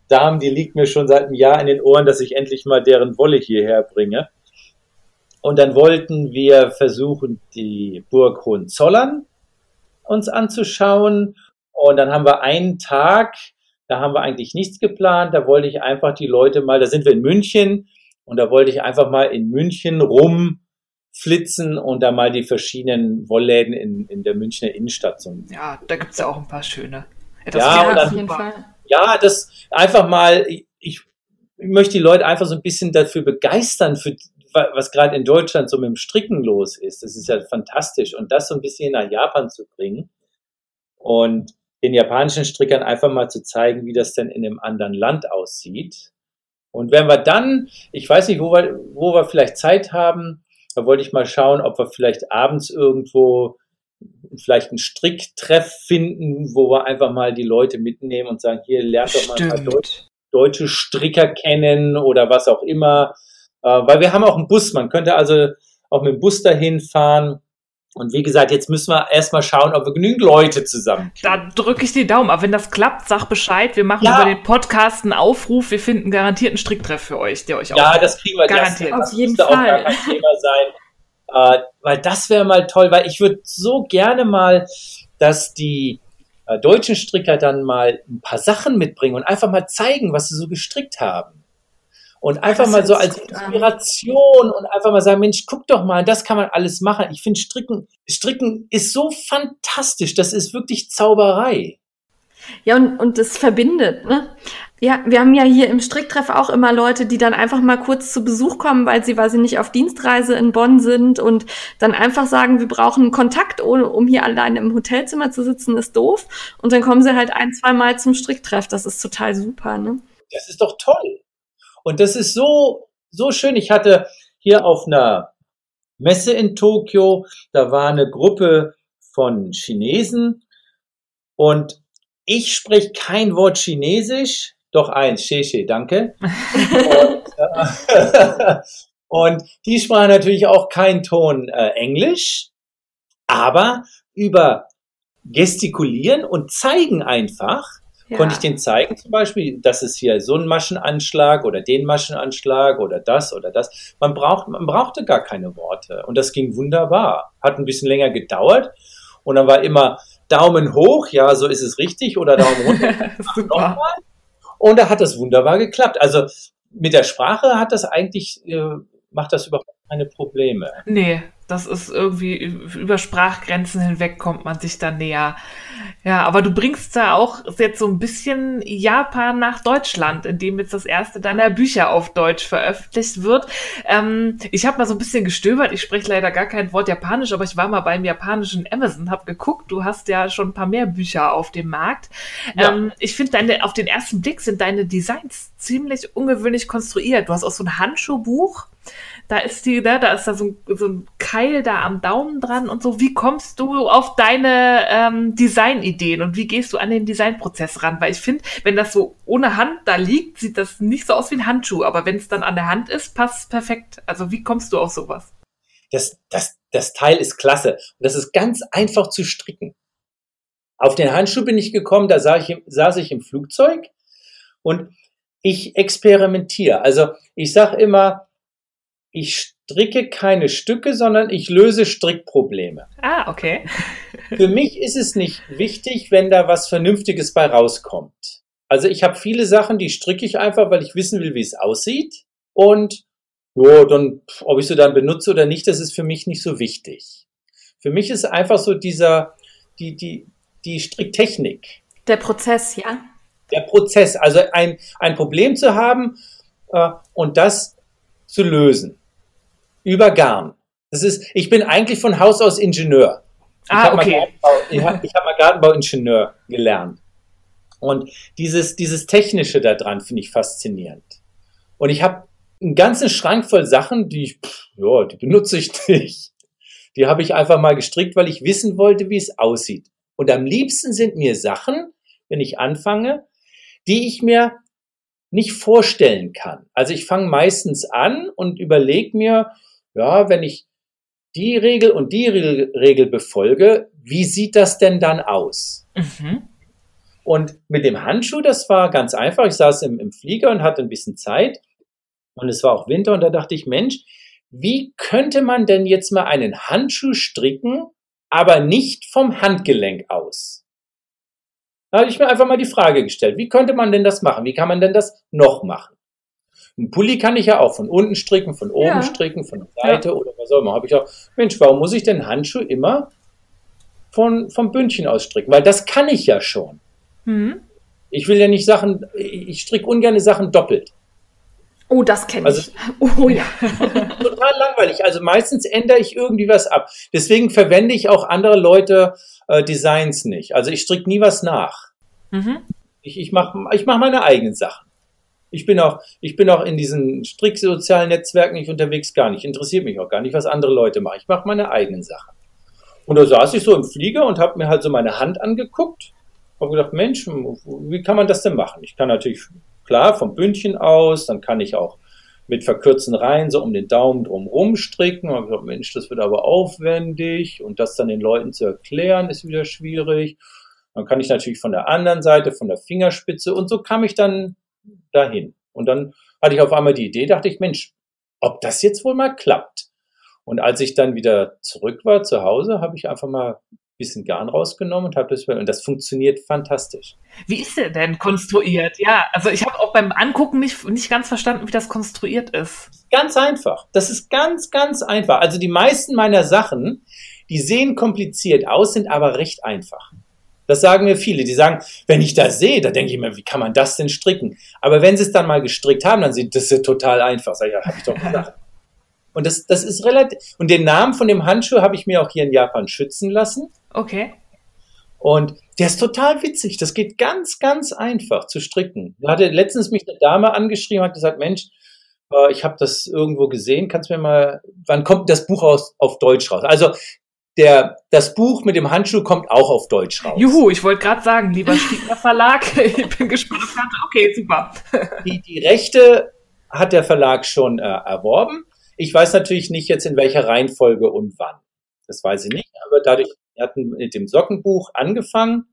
Damen, die liegt mir schon seit einem Jahr in den Ohren, dass ich endlich mal deren Wolle hierher bringe. Und dann wollten wir versuchen, die Burg Hohenzollern uns anzuschauen. Und dann haben wir einen Tag, da haben wir eigentlich nichts geplant. Da wollte ich einfach die Leute mal, da sind wir in München und da wollte ich einfach mal in München rumflitzen und da mal die verschiedenen Wollläden in, in der Münchner Innenstadt so. Ja, da gibt's ja auch ein paar schöne. Ja, das ja, auf jeden Fall. Ja, das einfach mal, ich, ich möchte die Leute einfach so ein bisschen dafür begeistern, für was gerade in Deutschland so mit dem Stricken los ist. Das ist ja fantastisch. Und das so ein bisschen nach Japan zu bringen und den japanischen Strickern einfach mal zu zeigen, wie das denn in einem anderen Land aussieht. Und wenn wir dann, ich weiß nicht, wo wir, wo wir vielleicht Zeit haben, da wollte ich mal schauen, ob wir vielleicht abends irgendwo vielleicht einen Stricktreff finden, wo wir einfach mal die Leute mitnehmen und sagen, hier lernt doch mal ein paar Deutsch, deutsche Stricker kennen oder was auch immer. Äh, weil wir haben auch einen Bus, man könnte also auch mit dem Bus dahin fahren. Und wie gesagt, jetzt müssen wir erstmal schauen, ob wir genügend Leute zusammen. Da drücke ich die Daumen. Aber wenn das klappt, sag Bescheid. Wir machen ja. über den Podcast einen Aufruf. Wir finden garantiert einen Stricktreff für euch, der euch auch. Ja, das kriegen wir garantiert. Das, das Auf jeden Fall. auch gar kein Thema sein. Äh, weil das wäre mal toll, weil ich würde so gerne mal, dass die äh, deutschen Stricker dann mal ein paar Sachen mitbringen und einfach mal zeigen, was sie so gestrickt haben. Und einfach mal so als Inspiration und einfach mal sagen, Mensch, guck doch mal, das kann man alles machen. Ich finde Stricken, Stricken ist so fantastisch. Das ist wirklich Zauberei. Ja, und, und das verbindet, ne? Ja, wir haben ja hier im Stricktreff auch immer Leute, die dann einfach mal kurz zu Besuch kommen, weil sie, weil sie nicht auf Dienstreise in Bonn sind und dann einfach sagen, wir brauchen Kontakt, ohne, um hier allein im Hotelzimmer zu sitzen, ist doof. Und dann kommen sie halt ein, zwei Mal zum Stricktreff. Das ist total super, ne? Das ist doch toll. Und das ist so, so schön. Ich hatte hier auf einer Messe in Tokio, da war eine Gruppe von Chinesen und ich spreche kein Wort Chinesisch, doch eins, Sheshe, danke. und, äh, und, die sprachen natürlich auch keinen Ton äh, Englisch, aber über gestikulieren und zeigen einfach ja. konnte ich den zeigen zum Beispiel, das ist hier so ein Maschenanschlag oder den Maschenanschlag oder das oder das. Man braucht, man brauchte gar keine Worte und das ging wunderbar. Hat ein bisschen länger gedauert und dann war immer Daumen hoch, ja, so ist es richtig oder Daumen runter. Super. Und da hat das wunderbar geklappt. Also mit der Sprache hat das eigentlich, äh, macht das überhaupt keine Probleme. Nee, das ist irgendwie über Sprachgrenzen hinweg kommt man sich da näher. Ja, aber du bringst da auch jetzt so ein bisschen Japan nach Deutschland, indem jetzt das erste deiner Bücher auf Deutsch veröffentlicht wird. Ähm, ich habe mal so ein bisschen gestöbert. Ich spreche leider gar kein Wort Japanisch, aber ich war mal beim japanischen Amazon, habe geguckt. Du hast ja schon ein paar mehr Bücher auf dem Markt. Ja. Ähm, ich finde deine auf den ersten Blick sind deine Designs ziemlich ungewöhnlich konstruiert. Du hast auch so ein Handschuhbuch da ist die, ne, da ist da so ein, so ein Keil da am Daumen dran und so. Wie kommst du auf deine ähm, Designideen und wie gehst du an den Designprozess ran? Weil ich finde, wenn das so ohne Hand da liegt, sieht das nicht so aus wie ein Handschuh, aber wenn es dann an der Hand ist, passt es perfekt. Also wie kommst du auf sowas? Das, das, das Teil ist klasse und das ist ganz einfach zu stricken. Auf den Handschuh bin ich gekommen, da saß ich, saß ich im Flugzeug und ich experimentiere. Also ich sage immer, ich stricke keine Stücke, sondern ich löse Strickprobleme. Ah, okay. Für mich ist es nicht wichtig, wenn da was Vernünftiges bei rauskommt. Also ich habe viele Sachen, die stricke ich einfach, weil ich wissen will, wie es aussieht. Und ja, dann, ob ich sie dann benutze oder nicht, das ist für mich nicht so wichtig. Für mich ist einfach so dieser, die, die, die Stricktechnik. Der Prozess, ja. Der Prozess, also ein, ein Problem zu haben äh, und das zu lösen über Garn. Das ist, ich bin eigentlich von Haus aus Ingenieur. Ich ah, okay. Ich habe hab mal Gartenbauingenieur gelernt. Und dieses, dieses Technische daran finde ich faszinierend. Und ich habe einen ganzen Schrank voll Sachen, die ich, pff, ja, die benutze ich nicht. Die habe ich einfach mal gestrickt, weil ich wissen wollte, wie es aussieht. Und am liebsten sind mir Sachen, wenn ich anfange, die ich mir nicht vorstellen kann. Also ich fange meistens an und überlege mir, ja, wenn ich die Regel und die Regel, befolge, wie sieht das denn dann aus? Mhm. Und mit dem Handschuh, das war ganz einfach. Ich saß im, im Flieger und hatte ein bisschen Zeit. Und es war auch Winter und da dachte ich, Mensch, wie könnte man denn jetzt mal einen Handschuh stricken, aber nicht vom Handgelenk aus? Da habe ich mir einfach mal die Frage gestellt, wie könnte man denn das machen? Wie kann man denn das noch machen? Ein Pulli kann ich ja auch von unten stricken, von oben Ja. stricken, von der Seite ja. oder was auch immer. Habe ich auch, Mensch, warum muss ich den Handschuh immer von, vom Bündchen aus stricken? Weil das kann ich ja schon. Mhm. Ich will ja nicht Sachen, ich stricke ungern Sachen doppelt. Oh, das kenne Also- ich. Oh ja. Total langweilig. Also meistens ändere ich irgendwie was ab. Deswegen verwende ich auch andere Leute äh, Designs nicht. Also ich stricke nie was nach. Mhm. Ich, ich mache ich mach meine eigenen Sachen. Ich bin auch, ich bin auch in diesen stricksozialen Netzwerken nicht unterwegs, gar nicht. Interessiert mich auch gar nicht, was andere Leute machen. Ich mache meine eigenen Sachen. Und da saß ich so im Flieger und habe mir halt so meine Hand angeguckt. Habe gedacht, Mensch, wie kann man das denn machen? Ich kann natürlich, klar, vom Bündchen aus, dann kann ich auch mit verkürzten Reihen so um den Daumen drum stricken. Und habe gedacht, Mensch, das wird aber aufwendig und das dann den Leuten zu erklären, ist wieder schwierig. Dann kann ich natürlich von der anderen Seite, von der Fingerspitze und so kam ich dann dahin. Und dann hatte ich auf einmal die Idee, dachte ich, Mensch, ob das jetzt wohl mal klappt. Und als ich dann wieder zurück war zu Hause, habe ich einfach mal ein bisschen Garn rausgenommen und habe das und das funktioniert fantastisch. Wie ist der denn konstruiert? Ja, also ich habe auch beim Angucken nicht, nicht ganz verstanden, wie das konstruiert ist. Ganz einfach. Das ist ganz, ganz einfach. Also die meisten meiner Sachen, die sehen kompliziert aus, sind aber recht einfach. Das sagen mir viele. Die sagen, wenn ich das sehe, da denke ich mir, wie kann man das denn stricken? Aber wenn sie es dann mal gestrickt haben, dann sieht das ja total einfach. Sag ich, ja, habe ich doch gesagt. Und das, das ist relativ. Und den Namen von dem Handschuh habe ich mir auch hier in Japan schützen lassen. Okay. Und der ist total witzig. Das geht ganz, ganz einfach zu stricken. Da hatte letztens mich eine Dame angeschrieben, hat gesagt, Mensch, äh, ich habe das irgendwo gesehen. Kannst du mir mal, wann kommt das Buch aus, auf Deutsch raus? Also der, das Buch mit dem Handschuh kommt auch auf Deutsch raus. Juhu, ich wollte gerade sagen, lieber Stiegler Verlag, ich bin gespannt. Okay, super. Die, die Rechte hat der Verlag schon äh, erworben. Ich weiß natürlich nicht jetzt in welcher Reihenfolge und wann. Das weiß ich nicht, aber dadurch, wir hatten mit dem Sockenbuch angefangen.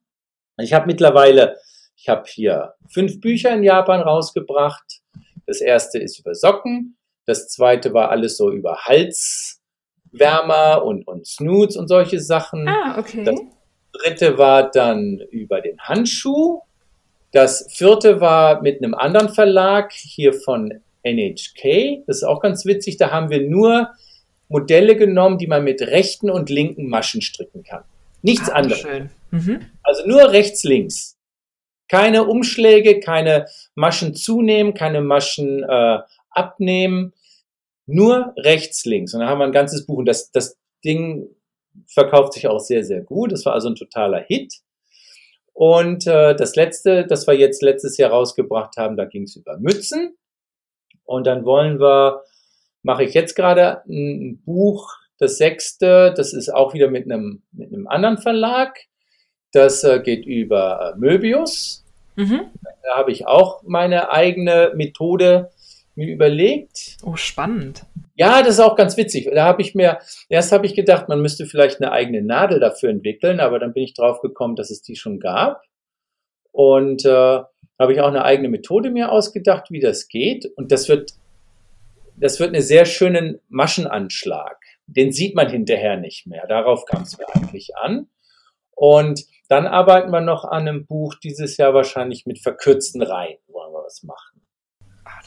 Ich habe mittlerweile, ich habe hier fünf Bücher in Japan rausgebracht. Das erste ist über Socken. Das zweite war alles so über Halswärmer und, und Snoots und solche Sachen. Ah, okay. Das dritte war dann über den Handschuh. Das vierte war mit einem anderen Verlag hier von NHK. Das ist auch ganz witzig. Da haben wir nur Modelle genommen, die man mit rechten und linken Maschen stricken kann. Nichts Ah, anderes. Mhm. Also nur rechts, links. Keine Umschläge, keine Maschen zunehmen, keine Maschen äh, abnehmen. Nur rechts, links. Und dann haben wir ein ganzes Buch. Und das, das Ding verkauft sich auch sehr, sehr gut. Das war also ein totaler Hit. Und äh, das letzte, das wir jetzt letztes Jahr rausgebracht haben, da ging es über Mützen. Und dann wollen wir, mache ich jetzt gerade ein Buch, das sechste, das ist auch wieder mit einem, mit einem anderen Verlag. Das äh, geht über Möbius. Mhm. Da habe ich auch meine eigene Methode mir überlegt. Oh, spannend. Ja, das ist auch ganz witzig. Da habe ich mir, erst habe ich gedacht, man müsste vielleicht eine eigene Nadel dafür entwickeln, aber dann bin ich drauf gekommen, dass es die schon gab. Und äh, habe ich auch eine eigene Methode mir ausgedacht, wie das geht. Und das wird, das wird einen sehr schönen Maschenanschlag. Den sieht man hinterher nicht mehr. Darauf kam es mir eigentlich an. Und dann arbeiten wir noch an einem Buch dieses Jahr wahrscheinlich mit verkürzten Reihen, wollen wir was machen.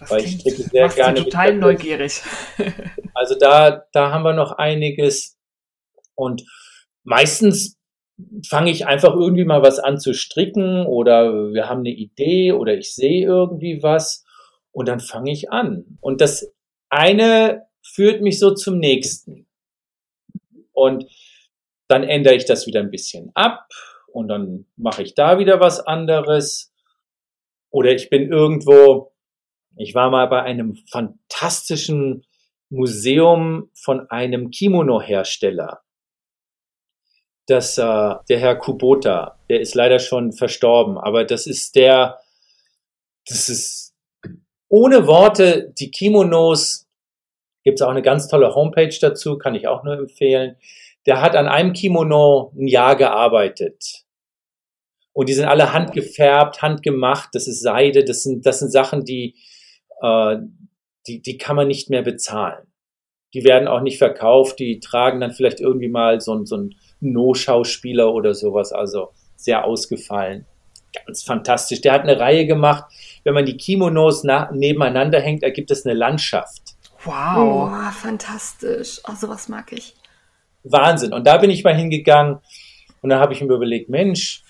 Das Weil ich klingt- stricke sehr gerne total neugierig. Also da, da haben wir noch einiges. Und meistens fange ich einfach irgendwie mal was an zu stricken oder wir haben eine Idee oder ich sehe irgendwie was und dann fange ich an. Und das eine führt mich so zum nächsten. Und dann ändere ich das wieder ein bisschen ab und dann mache ich da wieder was anderes. Oder ich bin irgendwo, ich war mal bei einem fantastischen Museum von einem Kimono-Hersteller. Das, äh, der Herr Kubota, der ist leider schon verstorben, aber das ist der, das ist ohne Worte, die Kimonos, gibt's auch eine ganz tolle Homepage dazu, kann ich auch nur empfehlen. Der hat an einem Kimono ein Jahr gearbeitet. Und die sind alle handgefärbt, handgemacht. Das ist Seide. Das sind, das sind Sachen, die, äh, die, die kann man nicht mehr bezahlen. Die werden auch nicht verkauft. Die tragen dann vielleicht irgendwie mal so, ein so ein No-Schauspieler oder sowas. Also sehr ausgefallen. Ganz fantastisch. Der hat eine Reihe gemacht. Wenn man die Kimonos nebeneinander hängt, ergibt es eine Landschaft. Wow. Oh, fantastisch. Oh, sowas mag ich. Wahnsinn. Und da bin ich mal hingegangen und da habe ich mir überlegt, Mensch,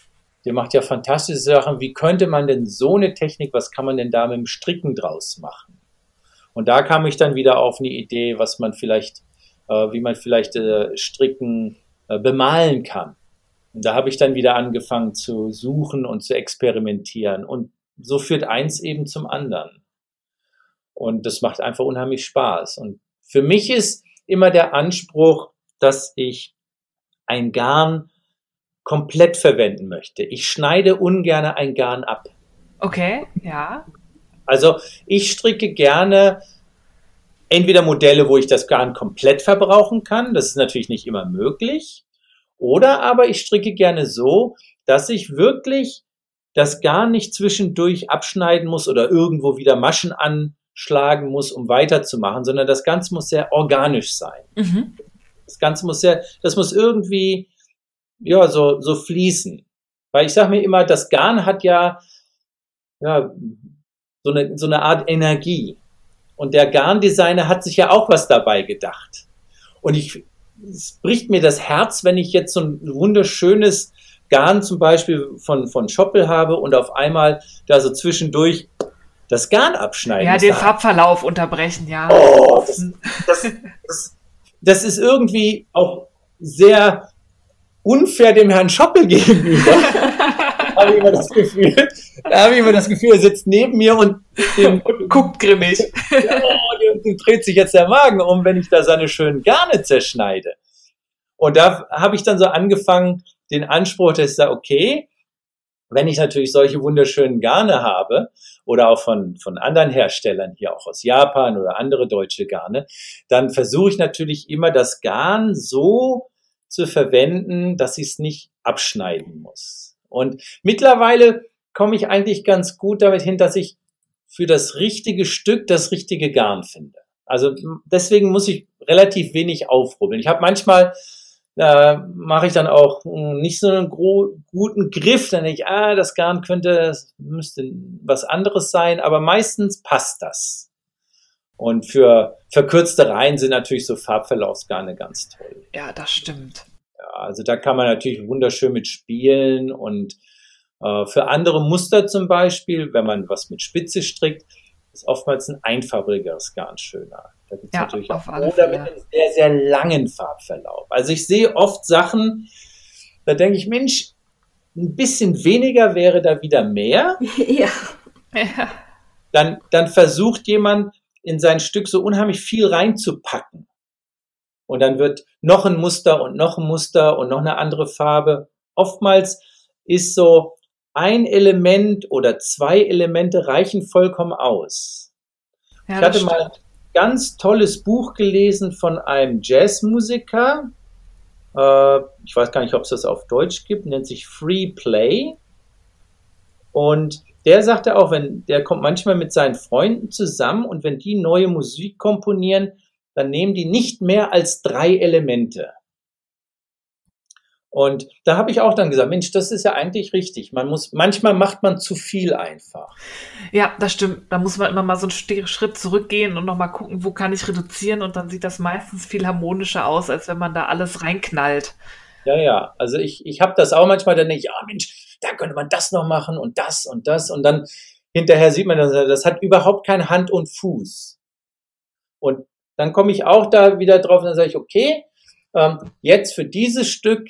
der macht ja fantastische Sachen. Wie könnte man denn so eine Technik, was kann man denn da mit dem Stricken draus machen? Und da kam ich dann wieder auf eine Idee, was man vielleicht, äh, wie man vielleicht äh, Stricken äh, bemalen kann. Und da habe ich dann wieder angefangen zu suchen und zu experimentieren. Und so führt eins eben zum anderen. Und das macht einfach unheimlich Spaß. Und für mich ist immer der Anspruch, dass ich ein Garn komplett verwenden möchte. Ich schneide ungern ein Garn ab. Okay, ja. Also ich stricke gerne entweder Modelle, wo ich das Garn komplett verbrauchen kann. Das ist natürlich nicht immer möglich. Oder aber ich stricke gerne so, dass ich wirklich das Garn nicht zwischendurch abschneiden muss oder irgendwo wieder Maschen anschlagen muss, um weiterzumachen, sondern das Ganze muss sehr organisch sein. Mhm. Das Ganze muss sehr, das muss irgendwie ja, so, so fließen. Weil ich sage mir immer, das Garn hat ja, ja so, eine, so eine Art Energie. Und der Garndesigner hat sich ja auch was dabei gedacht. Und ich, es bricht mir das Herz, wenn ich jetzt so ein wunderschönes Garn zum Beispiel von, von Schoppel habe und auf einmal da so zwischendurch das Garn abschneiden. Ja, den Farbverlauf unterbrechen, ja. Oh, das, das, das, das ist irgendwie auch sehr unfair dem Herrn Schoppel gegenüber. habe ich immer das Gefühl, da habe ich immer das Gefühl, er sitzt neben mir und dem, guckt grimmig. Ja, dem, dem dreht sich jetzt der Magen um, wenn ich da seine schönen Garne zerschneide. Und da habe ich dann so angefangen, den Anspruch, dass ich sage, okay, wenn ich natürlich solche wunderschönen Garne habe oder auch von, von anderen Herstellern, hier auch aus Japan oder andere deutsche Garne, dann versuche ich natürlich immer das Garn so zu verwenden, dass ich es nicht abschneiden muss. Und mittlerweile komme ich eigentlich ganz gut damit hin, dass ich für das richtige Stück das richtige Garn finde. Also deswegen muss ich relativ wenig aufrubbeln. Ich habe manchmal da mache ich dann auch nicht so einen guten Griff, dann denke ich, ah, das Garn könnte, das müsste was anderes sein, aber meistens passt das. Und für verkürzte Reihen sind natürlich so Farbverlaufsgarne ganz toll. Ja, das stimmt. Ja, also da kann man natürlich wunderschön mit spielen und äh, für andere Muster zum Beispiel, wenn man was mit Spitze strickt, ist oftmals ein einfabrigeres Garn schöner. Da gibt's ja, natürlich auch oder mit einem sehr, sehr langen Farbverlauf. Also ich sehe oft Sachen, da denke ich, Mensch, ein bisschen weniger wäre da wieder mehr. Ja. Dann, dann versucht jemand in sein Stück so unheimlich viel reinzupacken. Und dann wird noch ein Muster und noch ein Muster und noch eine andere Farbe. Oftmals ist so ein Element oder zwei Elemente reichen vollkommen aus. Ja, ich hatte stimmt. mal ein ganz tolles Buch gelesen von einem Jazzmusiker. Äh, ich weiß gar nicht, ob es das auf Deutsch gibt, nennt sich Free Play. Und der sagte auch, wenn, der kommt manchmal mit seinen Freunden zusammen und wenn die neue Musik komponieren, dann nehmen die nicht mehr als drei Elemente. Und da habe ich auch dann gesagt, Mensch, das ist ja eigentlich richtig. Man muss, manchmal macht man zu viel einfach. Ja, das stimmt. Da muss man immer mal so einen Schritt zurückgehen und nochmal gucken, wo kann ich reduzieren und dann sieht das meistens viel harmonischer aus, als wenn man da alles reinknallt. Ja, ja. Also ich, ich habe das auch manchmal, dann denke ich, ja Mensch, da könnte man das noch machen und das und das und dann hinterher sieht man, das, hat überhaupt kein Hand und Fuß. Und dann komme ich auch da wieder drauf und dann sage ich, okay, ähm, jetzt für dieses Stück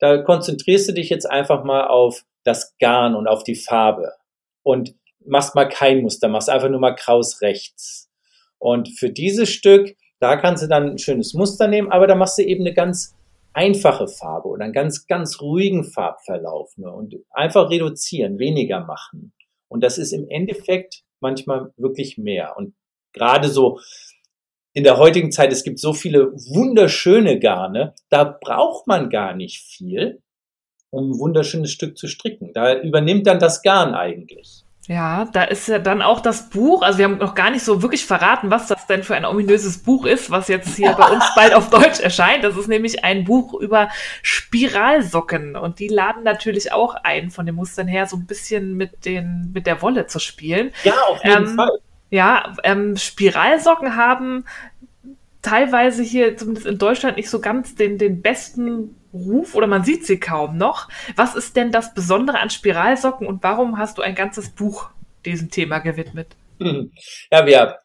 da konzentrierst du dich jetzt einfach mal auf das Garn und auf die Farbe und machst mal kein Muster, machst einfach nur mal kraus rechts. Und für dieses Stück, da kannst du dann ein schönes Muster nehmen, aber da machst du eben eine ganz einfache Farbe oder einen ganz, ganz ruhigen Farbverlauf nur und einfach reduzieren, weniger machen. Und das ist im Endeffekt manchmal wirklich mehr. Und gerade so in der heutigen Zeit, es gibt so viele wunderschöne Garne, da braucht man gar nicht viel. um ein wunderschönes Stück zu stricken. Da übernimmt dann das Garn eigentlich. Ja, da ist ja dann auch das Buch, also wir haben noch gar nicht so wirklich verraten, was das denn für ein ominöses Buch ist, was jetzt hier bei uns bald auf Deutsch erscheint. Das ist nämlich ein Buch über Spiralsocken und die laden natürlich auch ein, von den Mustern her so ein bisschen mit den mit der Wolle zu spielen. Ja, auf jeden Ähm, Fall. Ja, ähm, Spiralsocken haben teilweise hier, zumindest in Deutschland, nicht so ganz den, den besten Ruf oder man sieht sie kaum noch. Was ist denn das Besondere an Spiralsocken und warum hast du ein ganzes Buch diesem Thema gewidmet? Ja, wir,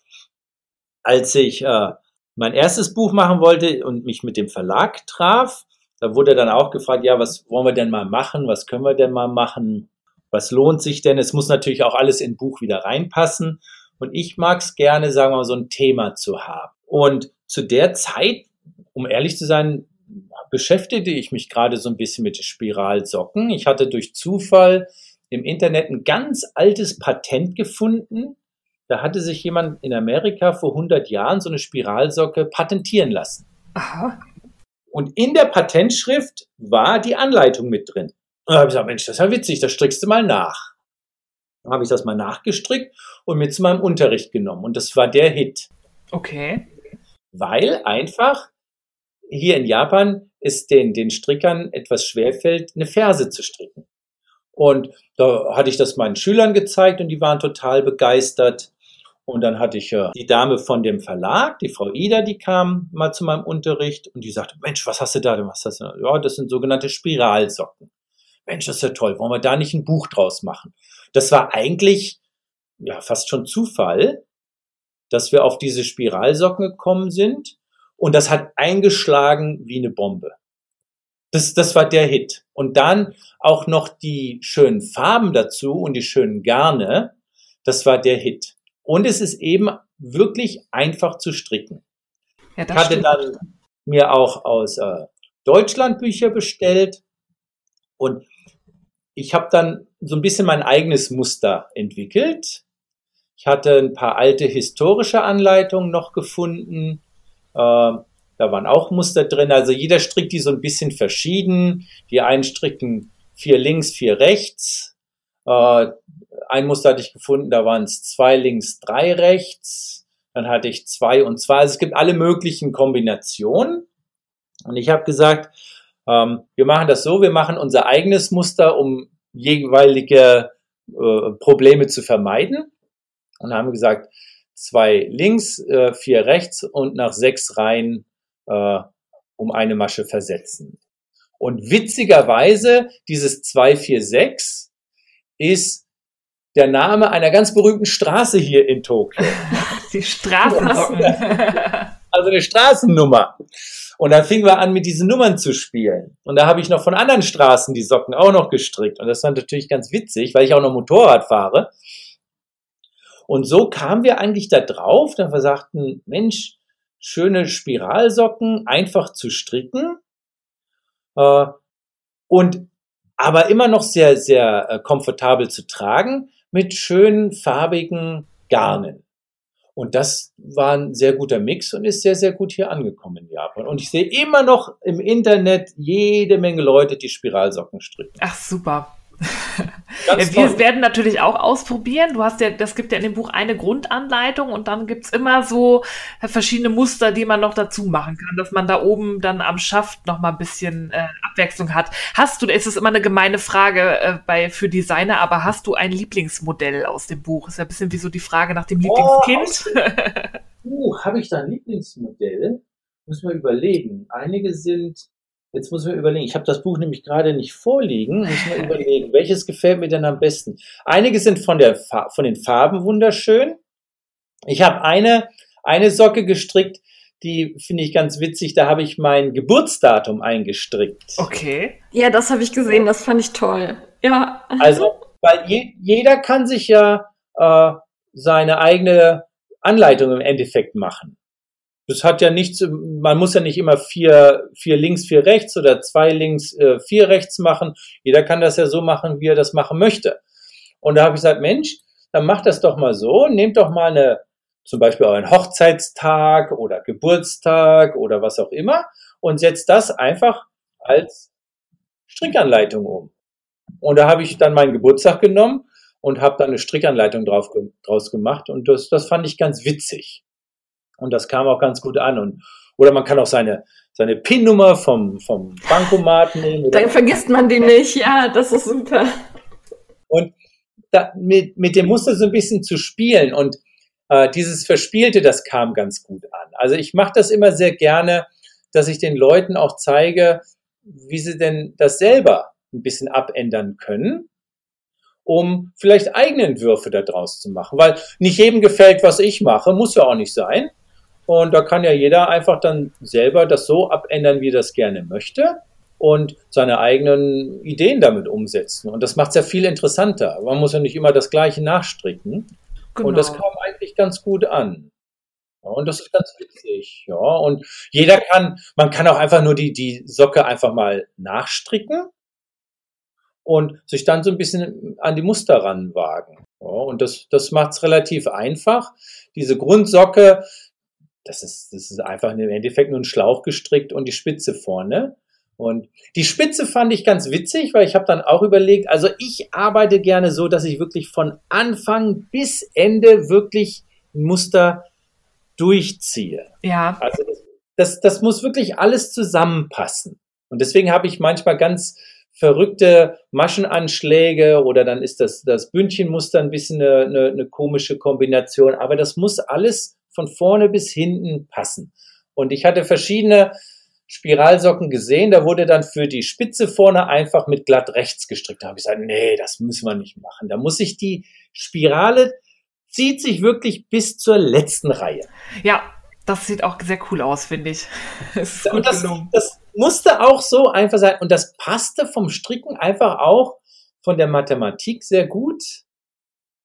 als ich äh, mein erstes Buch machen wollte und mich mit dem Verlag traf, da wurde dann auch gefragt, ja, was wollen wir denn mal machen? Was können wir denn mal machen? Was lohnt sich denn? Es muss natürlich auch alles in Buch wieder reinpassen. Und ich mag es gerne, sagen wir mal, so ein Thema zu haben. Und zu der Zeit, um ehrlich zu sein, beschäftigte ich mich gerade so ein bisschen mit Spiralsocken. Ich hatte durch Zufall im Internet ein ganz altes Patent gefunden. Da hatte sich jemand in Amerika vor 100 Jahren so eine Spiralsocke patentieren lassen. Aha. Und in der Patentschrift war die Anleitung mit drin. Und da habe ich gesagt, Mensch, das ist ja witzig, das strickst du mal nach. Dann habe ich das mal nachgestrickt und mit zu meinem Unterricht genommen. Und das war der Hit. Okay. Weil einfach hier in Japan es den, den Strickern etwas schwerfällt, eine Ferse zu stricken. Und da hatte ich das meinen Schülern gezeigt und die waren total begeistert. Und dann hatte ich äh, die Dame von dem Verlag, die Frau Ida, die kam mal zu meinem Unterricht und die sagte, Mensch, was hast du da denn? Was hast du da? Ja, das sind sogenannte Spiralsocken. Mensch, das ist ja toll. Wollen wir da nicht ein Buch draus machen? Das war eigentlich ja fast schon Zufall, dass wir auf diese Spiralsocken gekommen sind. Und das hat eingeschlagen wie eine Bombe. Das, das war der Hit. Und dann auch noch die schönen Farben dazu und die schönen Garne. Das war der Hit. Und es ist eben wirklich einfach zu stricken. Ja, Ich hatte stimmt. dann mir auch aus äh, Deutschland Bücher bestellt und ich habe dann so ein bisschen mein eigenes Muster entwickelt. Ich hatte ein paar alte historische Anleitungen noch gefunden. Äh, da waren auch Muster drin. Also jeder strickt die so ein bisschen verschieden. Die einen stricken vier links, vier rechts. Äh, ein Muster hatte ich gefunden, da waren es zwei links, drei rechts. Dann hatte ich zwei und zwei. Also es gibt alle möglichen Kombinationen. Und ich habe gesagt, ähm, wir machen das so, wir machen unser eigenes Muster, um jeweilige äh, Probleme zu vermeiden. Und haben gesagt, zwei links, äh, vier rechts und nach sechs Reihen äh, um eine Masche versetzen. Und witzigerweise, dieses 246 ist der Name einer ganz berühmten Straße hier in Tokio. Die Straßensocken. Also eine Straßennummer. Und dann fingen wir an, mit diesen Nummern zu spielen. Und da habe ich noch von anderen Straßen die Socken auch noch gestrickt. Und das war natürlich ganz witzig, weil ich auch noch Motorrad fahre. Und so kamen wir eigentlich da drauf, dass wir sagten, Mensch, schöne Spiralsocken, einfach zu stricken. Äh, und aber immer noch sehr, sehr äh, komfortabel zu tragen mit schönen farbigen Garnen. Und das war ein sehr guter Mix und ist sehr, sehr gut hier angekommen in Japan. Und ich sehe immer noch im Internet jede Menge Leute, die Spiralsocken stricken. Ach, super. Wir werden natürlich auch ausprobieren. Du hast ja, das gibt ja in dem Buch eine Grundanleitung und dann gibt's immer so verschiedene Muster, die man noch dazu machen kann, dass man da oben dann am Schaft noch mal ein bisschen äh, Abwechslung hat. Hast du, es ist immer eine gemeine Frage äh, bei für Designer, aber hast du ein Lieblingsmodell aus dem Buch? Ist ja ein bisschen wie so die Frage nach dem Oh, Lieblingskind. Uh, habe ich da ein Lieblingsmodell? Muss man überlegen. Einige sind, jetzt muss man überlegen, ich habe das Buch nämlich gerade nicht vorliegen, muss man überlegen, welches gefällt mir denn am besten? Einige sind von, der, Fa- von den Farben wunderschön. Ich habe eine, eine Socke gestrickt, die finde ich ganz witzig, da habe ich mein Geburtsdatum eingestrickt. okay. Ja, das habe ich gesehen, das fand ich toll. Ja. Also, weil je, jeder kann sich ja äh, seine eigene Anleitung im Endeffekt machen. Das hat ja nichts, man muss ja nicht immer vier, vier links, vier rechts oder zwei links, äh, vier rechts machen. Jeder kann das ja so machen, wie er das machen möchte. Und da habe ich gesagt, Mensch, dann macht das doch mal so, nehmt doch mal eine, zum Beispiel euren Hochzeitstag oder Geburtstag oder was auch immer und setzt das einfach als Strickanleitung um. Und da habe ich dann meinen Geburtstag genommen und habe dann eine Strickanleitung drauf, draus gemacht und das, das fand ich ganz witzig. Und das kam auch ganz gut an. Und, oder man kann auch seine, seine PIN-Nummer vom, vom Bankomat nehmen. Dann vergisst man die nicht, ja, das ist super. Und da, mit, mit dem Muster so ein bisschen zu spielen und äh, dieses Verspielte, das kam ganz gut an. Also ich mache das immer sehr gerne, dass ich den Leuten auch zeige, wie sie denn das selber ein bisschen abändern können, um vielleicht eigene Entwürfe daraus zu machen. Weil nicht jedem gefällt, was ich mache, muss ja auch nicht sein. Und da kann ja jeder einfach dann selber das so abändern, wie er das gerne möchte und seine eigenen Ideen damit umsetzen. Und das macht es ja viel interessanter. Man muss ja nicht immer das Gleiche nachstricken. Genau. Und das genau. kam eigentlich ganz gut an. Ja, und das ist ganz witzig. Ja, und jeder kann, man kann auch einfach nur die, die Socke einfach mal nachstricken und sich dann so ein bisschen an die Muster ranwagen. Ja, und das, das macht es relativ einfach. Diese Grundsocke, das ist, das ist einfach im Endeffekt nur ein Schlauch gestrickt und die Spitze vorne. Und die Spitze fand ich ganz witzig, weil ich habe dann auch überlegt, also ich arbeite gerne so, dass ich wirklich von Anfang bis Ende wirklich ein Muster durchziehe. Ja. Also das, das, muss wirklich alles zusammenpassen. Und deswegen habe ich manchmal ganz verrückte Maschenanschläge oder dann ist das, das Bündchenmuster ein bisschen eine, eine, eine komische Kombination. Aber das muss alles von vorne bis hinten passen. Und ich hatte verschiedene Spiralsocken gesehen, da wurde dann für die Spitze vorne einfach mit glatt rechts gestrickt. Da habe ich gesagt, nee, das müssen wir nicht machen. Da muss ich die Spirale zieht sich wirklich bis zur letzten Reihe. Ja, das sieht auch sehr cool aus, finde ich. Ist gut das, das musste auch so einfach sein. Und das passte vom Stricken einfach auch von der Mathematik sehr gut.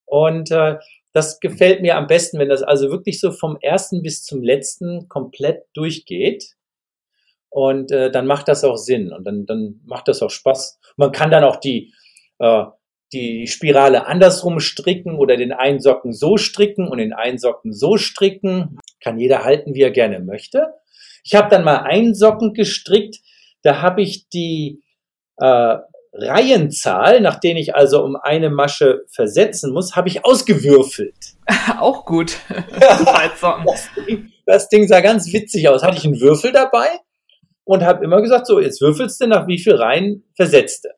Und äh, das gefällt mir am besten, wenn das also wirklich so vom ersten bis zum letzten komplett durchgeht. Und äh, dann macht das auch Sinn und dann, dann macht das auch Spaß. Man kann dann auch die, äh, die Spirale andersrum stricken oder den einen Socken so stricken und den einen Socken so stricken. Kann jeder halten, wie er gerne möchte. Ich habe dann mal einen Socken gestrickt, da habe ich die äh, Reihenzahl, nach denen ich also um eine Masche versetzen muss, habe ich ausgewürfelt. Auch gut. das, Ding, das Ding sah ganz witzig aus. Hatte ich einen Würfel dabei und habe immer gesagt, so, jetzt würfelst du nach wie viel Reihen versetzte.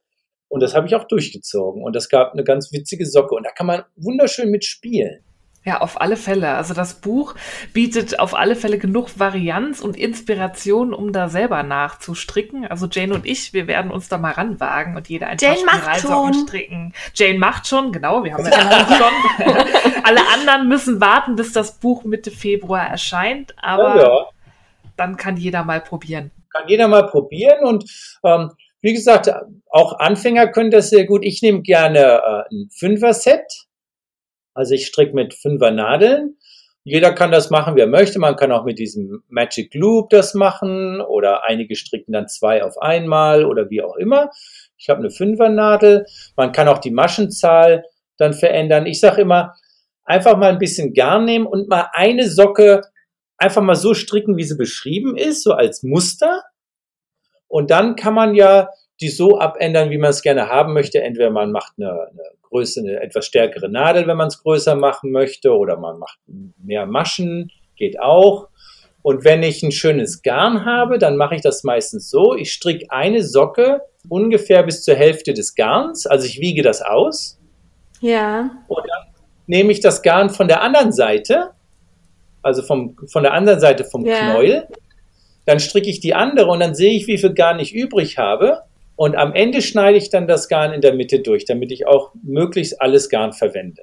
Und das habe ich auch durchgezogen. Und das gab eine ganz witzige Socke. Und da kann man wunderschön mitspielen. Ja, auf alle Fälle. Also das Buch bietet auf alle Fälle genug Varianz und Inspiration, um da selber nachzustricken. Also Jane und ich, wir werden uns da mal ranwagen und jeder ein Jane paar Spiralsocken stricken. Jane macht schon, genau, wir haben ja schon. Alle anderen müssen warten, bis das Buch Mitte Februar erscheint, aber ja, ja. dann kann jeder mal probieren. Kann jeder mal probieren und ähm, wie gesagt, auch Anfänger können das sehr gut. Ich nehme gerne äh, ein Fünfer-Set also ich stricke mit fünfer Nadeln. Jeder kann das machen, wie er möchte. Man kann auch mit diesem Magic Loop das machen oder einige stricken dann zwei auf einmal oder wie auch immer. Ich habe eine Fünfernadel. Man kann auch die Maschenzahl dann verändern. Ich sage immer, einfach mal ein bisschen Garn nehmen und mal eine Socke einfach mal so stricken, wie sie beschrieben ist, so als Muster. Und dann kann man ja die so abändern, wie man es gerne haben möchte. Entweder man macht eine, eine Größe, eine etwas stärkere Nadel, wenn man es größer machen möchte, oder man macht mehr Maschen, geht auch. Und wenn ich ein schönes Garn habe, dann mache ich das meistens so. Ich stricke eine Socke ungefähr bis zur Hälfte des Garns, also ich wiege das aus. Ja. Und dann nehme ich das Garn von der anderen Seite, also vom, von der anderen Seite vom ja. Knäuel. Dann stricke ich die andere und dann sehe ich, wie viel Garn ich übrig habe. Und am Ende schneide ich dann das Garn in der Mitte durch, damit ich auch möglichst alles Garn verwende.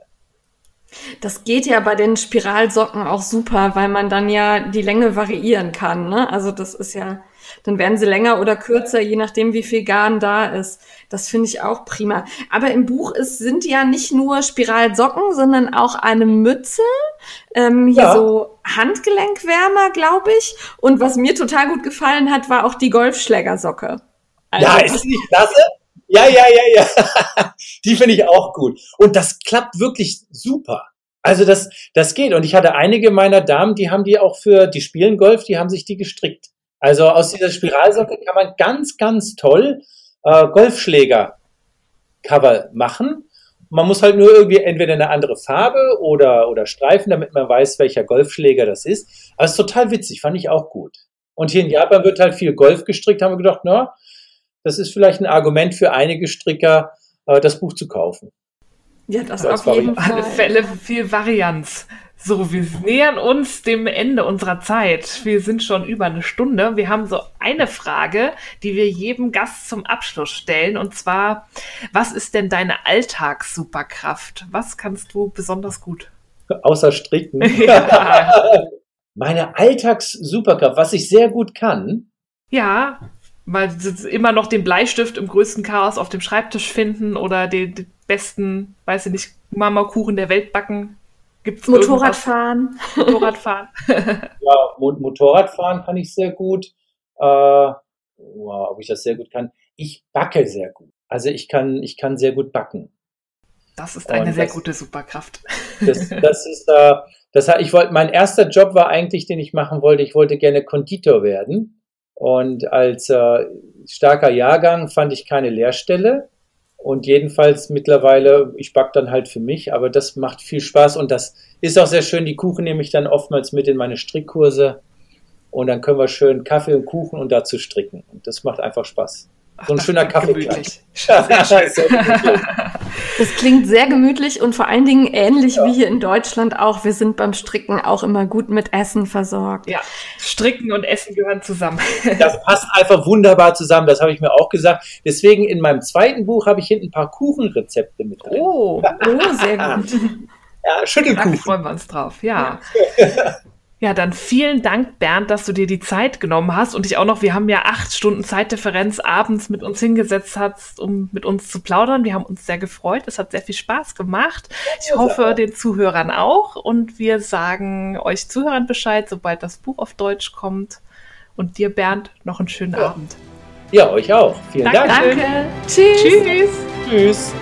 Das geht ja bei den Spiralsocken auch super, weil man dann ja die Länge variieren kann. Ne? Also das ist ja, dann werden sie länger oder kürzer, je nachdem, wie viel Garn da ist. Das finde ich auch prima. Aber im Buch ist, sind ja nicht nur Spiralsocken, sondern auch eine Mütze, ähm, hier ja. so Handgelenkwärmer, glaube ich. Und was mir total gut gefallen hat, war auch die Golfschlägersocke. Also, ja, ist nicht klasse? Ja, ja, ja, ja. Die finde ich auch gut. Und das klappt wirklich super. Also das, das geht. Und ich hatte einige meiner Damen, die haben die auch für, die spielen Golf, die haben sich die gestrickt. Also aus dieser Spiralsocke kann man ganz, ganz toll äh, Golfschläger-Cover machen. Man muss halt nur irgendwie entweder eine andere Farbe oder, oder Streifen, damit man weiß, welcher Golfschläger das ist. Aber es ist total witzig, fand ich auch gut. Und hier in Japan wird halt viel Golf gestrickt, haben wir gedacht, na, das ist vielleicht ein Argument für einige Stricker, äh, das Buch zu kaufen. Ja, das auf jeden Fall. alle Fälle viel Varianz. So, wir nähern uns dem Ende unserer Zeit. Wir sind schon über eine Stunde. Wir haben so eine Frage, die wir jedem Gast zum Abschluss stellen. Und zwar, was ist denn deine Alltagssuperkraft? Was kannst du besonders gut? Außer stricken. Ja. Meine Alltagssuperkraft, was ich sehr gut kann. Ja, weil immer noch den Bleistift im größten Chaos auf dem Schreibtisch finden oder den, den besten, weiß ich nicht, Mama-Kuchen der Welt backen. Gibt's Motorradfahren. Motorradfahren. ja, Motorradfahren kann ich sehr gut. Äh, wow, ob ich das sehr gut kann. Ich backe sehr gut. Also ich kann, ich kann sehr gut backen. Das ist eine Und sehr das, gute Superkraft. Das, das ist, äh, das, ich wollte, mein erster Job war eigentlich, den ich machen wollte. Ich wollte gerne Konditor werden. Und als äh, starker Jahrgang fand ich keine Lehrstelle. Und jedenfalls mittlerweile, ich back dann halt für mich, aber das macht viel Spaß und das ist auch sehr schön. Die Kuchen nehme ich dann oftmals mit in meine Strickkurse und dann können wir schön Kaffee und Kuchen und dazu stricken. Und das macht einfach Spaß. So ein schöner Kaffee. das klingt sehr gemütlich und vor allen Dingen ähnlich ja. wie hier in Deutschland auch. Wir sind beim Stricken auch immer gut mit Essen versorgt. Ja, Stricken und Essen gehören zusammen. Das passt einfach wunderbar zusammen. Das habe ich mir auch gesagt. Deswegen in meinem zweiten Buch habe ich hinten ein paar Kuchenrezepte mit drin. Oh, oh sehr gut. Ja, Schüttelkuchen. Da freuen wir uns drauf, ja. ja. Ja, dann vielen Dank, Bernd, dass du dir die Zeit genommen hast und dich auch noch, wir haben ja acht Stunden Zeitdifferenz abends mit uns hingesetzt hast, um mit uns zu plaudern. Wir haben uns sehr gefreut. Es hat sehr viel Spaß gemacht. Ich hoffe, den Zuhörern auch. Und wir sagen euch Zuhörern Bescheid, sobald das Buch auf Deutsch kommt. Und dir, Bernd, noch einen schönen ja. Abend. Ja, euch auch. Vielen Dank. Dank. Danke. Tschüss. Tschüss. Tschüss.